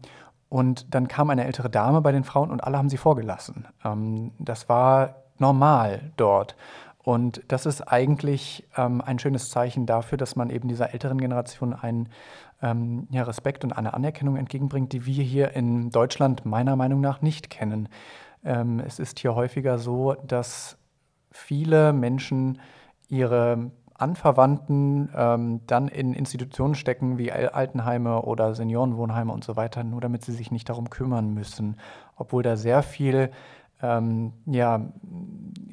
und dann kam eine ältere Dame bei den Frauen und alle haben sie vorgelassen. Ähm, das war normal dort. Und das ist eigentlich ähm, ein schönes Zeichen dafür, dass man eben dieser älteren Generation einen ähm, ja, Respekt und eine Anerkennung entgegenbringt, die wir hier in Deutschland meiner Meinung nach nicht kennen. Ähm, es ist hier häufiger so, dass viele Menschen ihre Anverwandten ähm, dann in Institutionen stecken wie Altenheime oder Seniorenwohnheime und so weiter, nur damit sie sich nicht darum kümmern müssen, obwohl da sehr viel ähm, ja,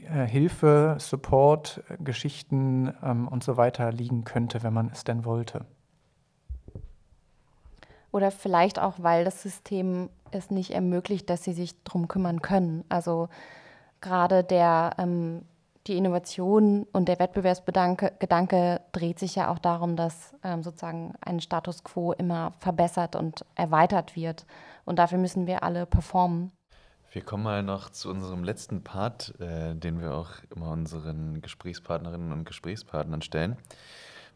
äh, Hilfe, Support, Geschichten ähm, und so weiter liegen könnte, wenn man es denn wollte. Oder vielleicht auch, weil das System es nicht ermöglicht, dass sie sich darum kümmern können. Also gerade der, ähm, die Innovation und der Wettbewerbsgedanke dreht sich ja auch darum, dass ähm, sozusagen ein Status quo immer verbessert und erweitert wird. Und dafür müssen wir alle performen. Wir kommen mal noch zu unserem letzten Part, äh, den wir auch immer unseren Gesprächspartnerinnen und Gesprächspartnern stellen.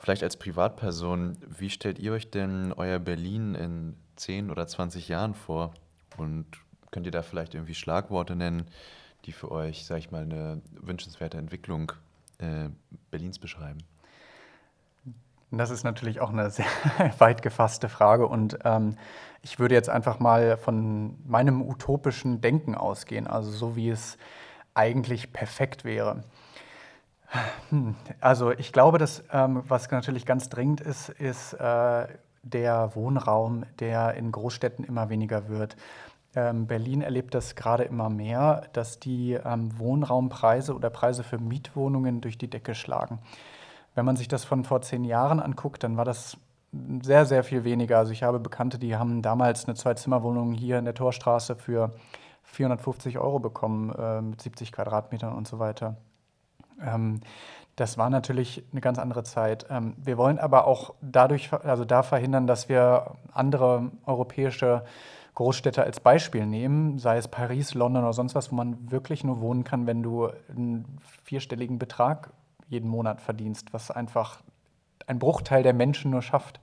Vielleicht als Privatperson, wie stellt ihr euch denn euer Berlin in 10 oder 20 Jahren vor? Und könnt ihr da vielleicht irgendwie Schlagworte nennen, die für euch, sag ich mal, eine wünschenswerte Entwicklung äh, Berlins beschreiben? Das ist natürlich auch eine sehr weit gefasste Frage und ähm, ich würde jetzt einfach mal von meinem utopischen Denken ausgehen, also so wie es eigentlich perfekt wäre. Hm, also ich glaube, dass ähm, was natürlich ganz dringend ist, ist äh, der Wohnraum, der in Großstädten immer weniger wird. ähm, Berlin erlebt das gerade immer mehr, dass die ähm, Wohnraumpreise oder Preise für Mietwohnungen durch die Decke schlagen. Wenn man sich das von vor zehn Jahren anguckt, dann war das sehr, sehr viel weniger. Also ich habe Bekannte, die haben damals eine Zwei-Zimmer-Wohnung hier in der Torstraße für 450 Euro bekommen, äh, mit 70 Quadratmetern und so weiter. Ähm, das war natürlich eine ganz andere Zeit. Ähm, wir wollen aber auch dadurch, also da verhindern, dass wir andere europäische Großstädte als Beispiel nehmen, sei es Paris, London oder sonst was, wo man wirklich nur wohnen kann, wenn du einen vierstelligen Betrag jeden Monat verdienst, was einfach ein Bruchteil der Menschen nur schafft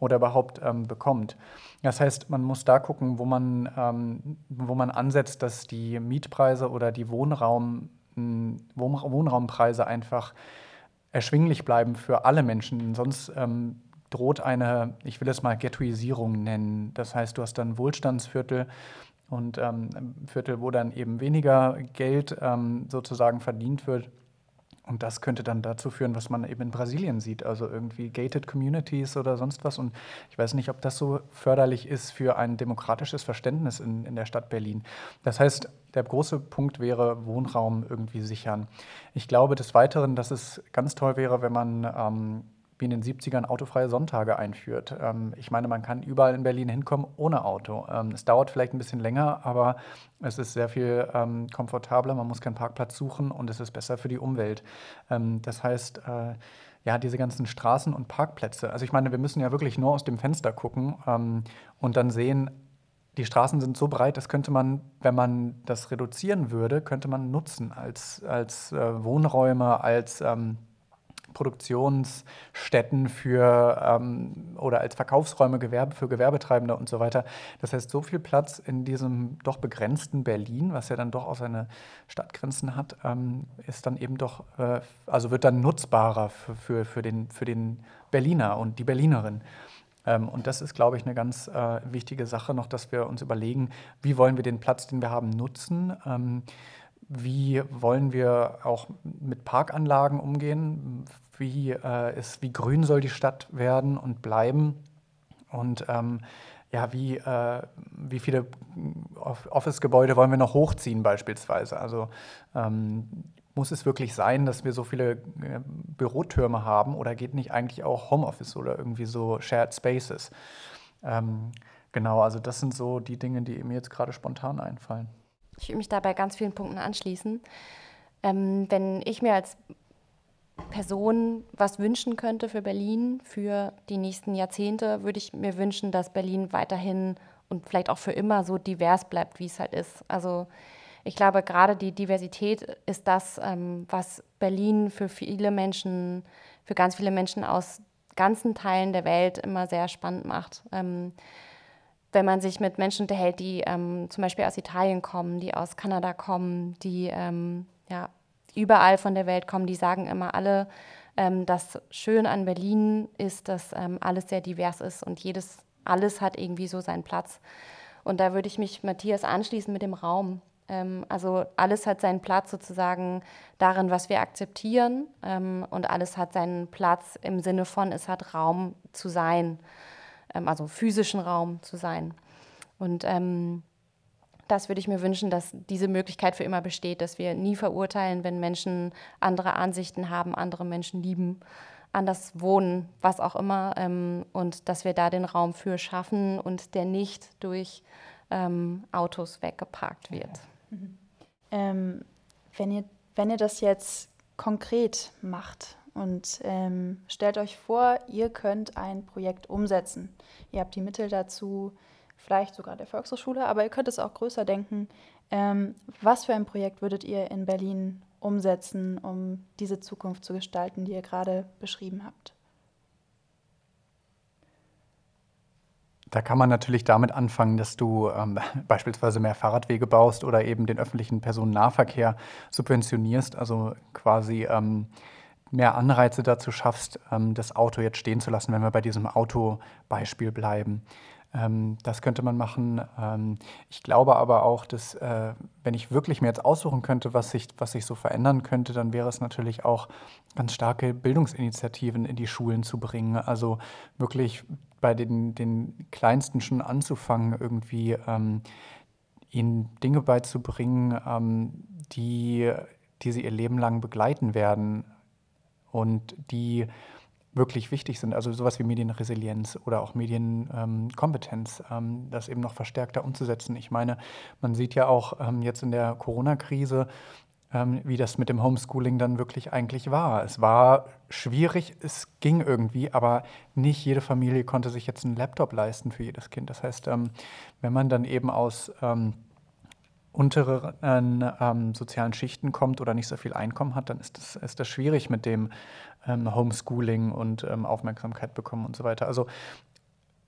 oder überhaupt ähm, bekommt. Das heißt, man muss da gucken, wo man, ähm, wo man ansetzt, dass die Mietpreise oder die Wohnraum, Wohnraumpreise einfach erschwinglich bleiben für alle Menschen. Sonst ähm, droht eine, ich will es mal Ghettoisierung nennen. Das heißt, du hast dann Wohlstandsviertel und ähm, Viertel, wo dann eben weniger Geld ähm, sozusagen verdient wird und das könnte dann dazu führen, was man eben in Brasilien sieht, also irgendwie gated communities oder sonst was. Und ich weiß nicht, ob das so förderlich ist für ein demokratisches Verständnis in, in der Stadt Berlin. Das heißt, der große Punkt wäre Wohnraum irgendwie sichern. Ich glaube des Weiteren, dass es ganz toll wäre, wenn man ähm, wie in den 70ern autofreie Sonntage einführt. Ähm, ich meine, man kann überall in Berlin hinkommen ohne Auto. Ähm, es dauert vielleicht ein bisschen länger, aber es ist sehr viel ähm, komfortabler. Man muss keinen Parkplatz suchen und es ist besser für die Umwelt. Das heißt, äh, ja, diese ganzen Straßen und Parkplätze. Also ich meine, wir müssen ja wirklich nur aus dem Fenster gucken ähm, und dann sehen, die Straßen sind so breit, das könnte man, wenn man das reduzieren würde, könnte man nutzen als, als äh, Wohnräume, als ähm, Produktionsstätten für ähm, oder als Verkaufsräume Gewerbe, für Gewerbetreibende und so weiter. Das heißt, so viel Platz in diesem doch begrenzten Berlin, was ja dann doch auch seine Stadtgrenzen hat, ähm, ist dann eben doch, äh, also wird dann nutzbarer für, für, für, den, für den Berliner und die Berlinerin. Ähm, und das ist, glaube ich, eine ganz äh, wichtige Sache noch, dass wir uns überlegen, wie wollen wir den Platz, den wir haben, nutzen. Ähm, wie wollen wir auch mit Parkanlagen umgehen? Wie, äh, ist, wie grün soll die Stadt werden und bleiben? Und ähm, ja, wie, äh, wie viele Office-Gebäude wollen wir noch hochziehen beispielsweise? Also ähm, muss es wirklich sein, dass wir so viele äh, Bürotürme haben oder geht nicht eigentlich auch Homeoffice oder irgendwie so Shared Spaces? Ähm, genau, also das sind so die Dinge, die mir jetzt gerade spontan einfallen. Ich würde mich da bei ganz vielen Punkten anschließen. Ähm, wenn ich mir als Person was wünschen könnte für Berlin für die nächsten Jahrzehnte, würde ich mir wünschen, dass Berlin weiterhin und vielleicht auch für immer so divers bleibt, wie es halt ist. Also ich glaube, gerade die Diversität ist das, ähm, was Berlin für viele Menschen, für ganz viele Menschen aus ganzen Teilen der Welt immer sehr spannend macht. Ähm, wenn man sich mit Menschen unterhält, die ähm, zum Beispiel aus Italien kommen, die aus Kanada kommen, die ja, überall von der Welt kommen, die sagen immer alle, ähm, das Schön an Berlin ist, dass ähm, alles sehr divers ist und jedes, alles hat irgendwie so seinen Platz. Und da würde ich mich Matthias anschließen mit dem Raum. Ähm, also alles hat seinen Platz sozusagen darin, was wir akzeptieren ähm, und alles hat seinen Platz im Sinne von, es hat Raum zu sein. Ähm, also physischen Raum zu sein. Und ähm, das würde ich mir wünschen, dass diese Möglichkeit für immer besteht, dass wir nie verurteilen, wenn Menschen andere Ansichten haben, andere Menschen lieben, anders wohnen, was auch immer, ähm, und dass wir da den Raum für schaffen und der nicht durch ähm, Autos weggeparkt wird. Mhm. Ähm, wenn, ihr, wenn ihr das jetzt konkret macht, und ähm, stellt euch vor, ihr könnt ein Projekt umsetzen. Ihr habt die Mittel dazu, vielleicht sogar der Volkshochschule, aber ihr könnt es auch größer denken. Ähm, was für ein Projekt würdet ihr in Berlin umsetzen, um diese Zukunft zu gestalten, die ihr gerade beschrieben habt? Da kann man natürlich damit anfangen, dass du ähm, beispielsweise mehr Fahrradwege baust oder eben den öffentlichen Personennahverkehr subventionierst, also quasi ähm, mehr Anreize dazu schaffst, ähm, das Auto jetzt stehen zu lassen, wenn wir bei diesem Autobeispiel bleiben. Ähm, das könnte man machen. Ähm, ich glaube aber auch, dass äh, wenn ich wirklich mir jetzt aussuchen könnte, was sich, was sich so verändern könnte, dann wäre es natürlich auch ganz starke Bildungsinitiativen in die Schulen zu bringen. Also wirklich bei den, den Kleinsten schon anzufangen, irgendwie ihnen Dinge beizubringen, ähm, die, die sie ihr Leben lang begleiten werden und die wirklich wichtig sind. Also sowas wie Medienresilienz oder auch Medienkompetenz, ähm, das eben noch verstärkter umzusetzen. Ich meine, man sieht ja auch ähm, jetzt in der Corona-Krise, ähm, wie das mit dem Homeschooling dann wirklich eigentlich war. Es war schwierig, es ging irgendwie, aber nicht jede Familie konnte sich jetzt einen Laptop leisten für jedes Kind. Das heißt, ähm, wenn man dann eben aus ähm, unteren ähm, sozialen Schichten kommt oder nicht so viel Einkommen hat, dann ist das, ist das schwierig mit dem ähm, Homeschooling und ähm, Aufmerksamkeit bekommen und so weiter. Also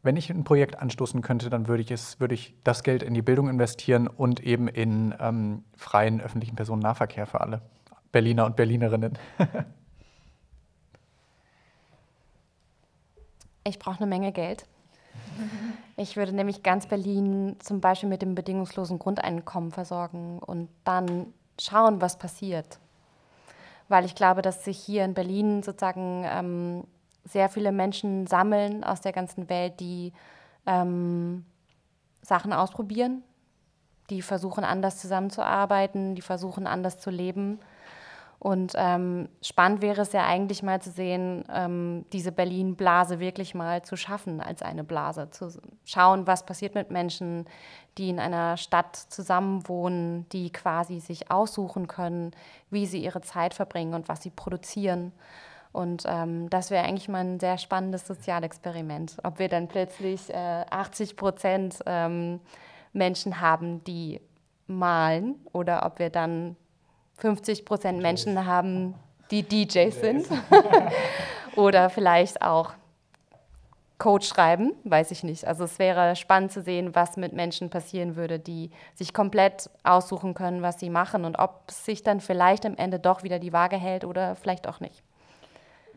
wenn ich ein Projekt anstoßen könnte, dann würde ich es, würde ich das Geld in die Bildung investieren und eben in ähm, freien öffentlichen Personennahverkehr für alle Berliner und Berlinerinnen. ich brauche eine Menge Geld. Ich würde nämlich ganz Berlin zum Beispiel mit dem bedingungslosen Grundeinkommen versorgen und dann schauen, was passiert. Weil ich glaube, dass sich hier in Berlin sozusagen ähm, sehr viele Menschen sammeln aus der ganzen Welt, die ähm, Sachen ausprobieren, die versuchen anders zusammenzuarbeiten, die versuchen anders zu leben und ähm, spannend wäre es ja eigentlich mal zu sehen, ähm, diese Berlin-Blase wirklich mal zu schaffen als eine Blase, zu schauen, was passiert mit Menschen, die in einer Stadt zusammenwohnen, die quasi sich aussuchen können, wie sie ihre Zeit verbringen und was sie produzieren. Und ähm, das wäre eigentlich mal ein sehr spannendes Sozialexperiment, ob wir dann plötzlich äh, 80 Prozent ähm, Menschen haben, die malen oder ob wir dann 50 Prozent Menschen haben, die DJs sind. Oder vielleicht auch Code schreiben, weiß ich nicht. Also es wäre spannend zu sehen, was mit Menschen passieren würde, die sich komplett aussuchen können, was sie machen und ob sich dann vielleicht am Ende doch wieder die Waage hält oder vielleicht auch nicht.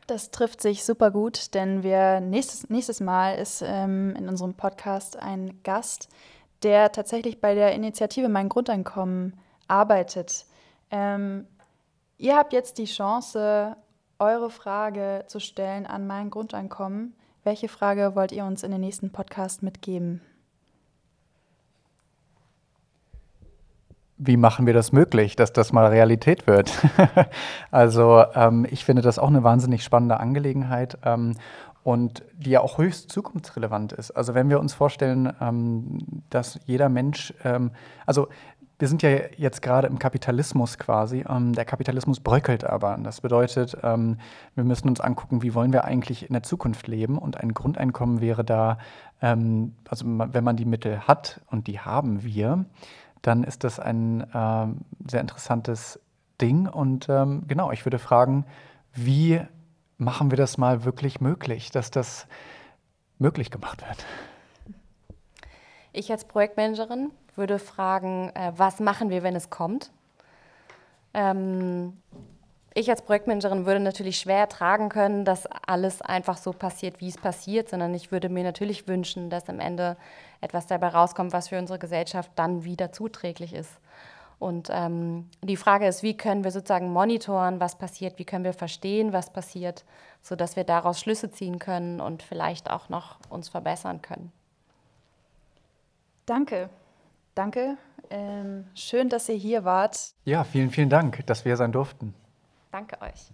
Das trifft sich super gut, denn wir nächstes, nächstes Mal ist ähm, in unserem Podcast ein Gast, der tatsächlich bei der Initiative Mein Grundeinkommen arbeitet. Ähm, ihr habt jetzt die Chance, eure Frage zu stellen an mein Grundeinkommen. Welche Frage wollt ihr uns in den nächsten Podcast mitgeben? Wie machen wir das möglich, dass das mal Realität wird? also ähm, ich finde das auch eine wahnsinnig spannende Angelegenheit. Ähm, und die ja auch höchst zukunftsrelevant ist. Also wenn wir uns vorstellen, ähm, dass jeder Mensch, ähm, also wir sind ja jetzt gerade im Kapitalismus quasi. Ähm, der Kapitalismus bröckelt aber. Das bedeutet, ähm, wir müssen uns angucken, wie wollen wir eigentlich in der Zukunft leben. Und ein Grundeinkommen wäre da, ähm, also wenn man die Mittel hat, und die haben wir, dann ist das ein ähm, sehr interessantes Ding. Und ähm, genau, ich würde fragen, wie machen wir das mal wirklich möglich, dass das möglich gemacht wird? Ich als Projektmanagerin würde fragen, äh, was machen wir, wenn es kommt? Ähm, ich als Projektmanagerin würde natürlich schwer ertragen können, dass alles einfach so passiert, wie es passiert, sondern ich würde mir natürlich wünschen, dass am Ende etwas dabei rauskommt, was für unsere Gesellschaft dann wieder zuträglich ist. Und ähm, die Frage ist, wie können wir sozusagen monitoren, was passiert, wie können wir verstehen, was passiert, sodass wir daraus Schlüsse ziehen können und vielleicht auch noch uns verbessern können. Danke. Danke. Ähm, schön, dass ihr hier wart. Ja, vielen, vielen Dank, dass wir sein durften. Danke euch.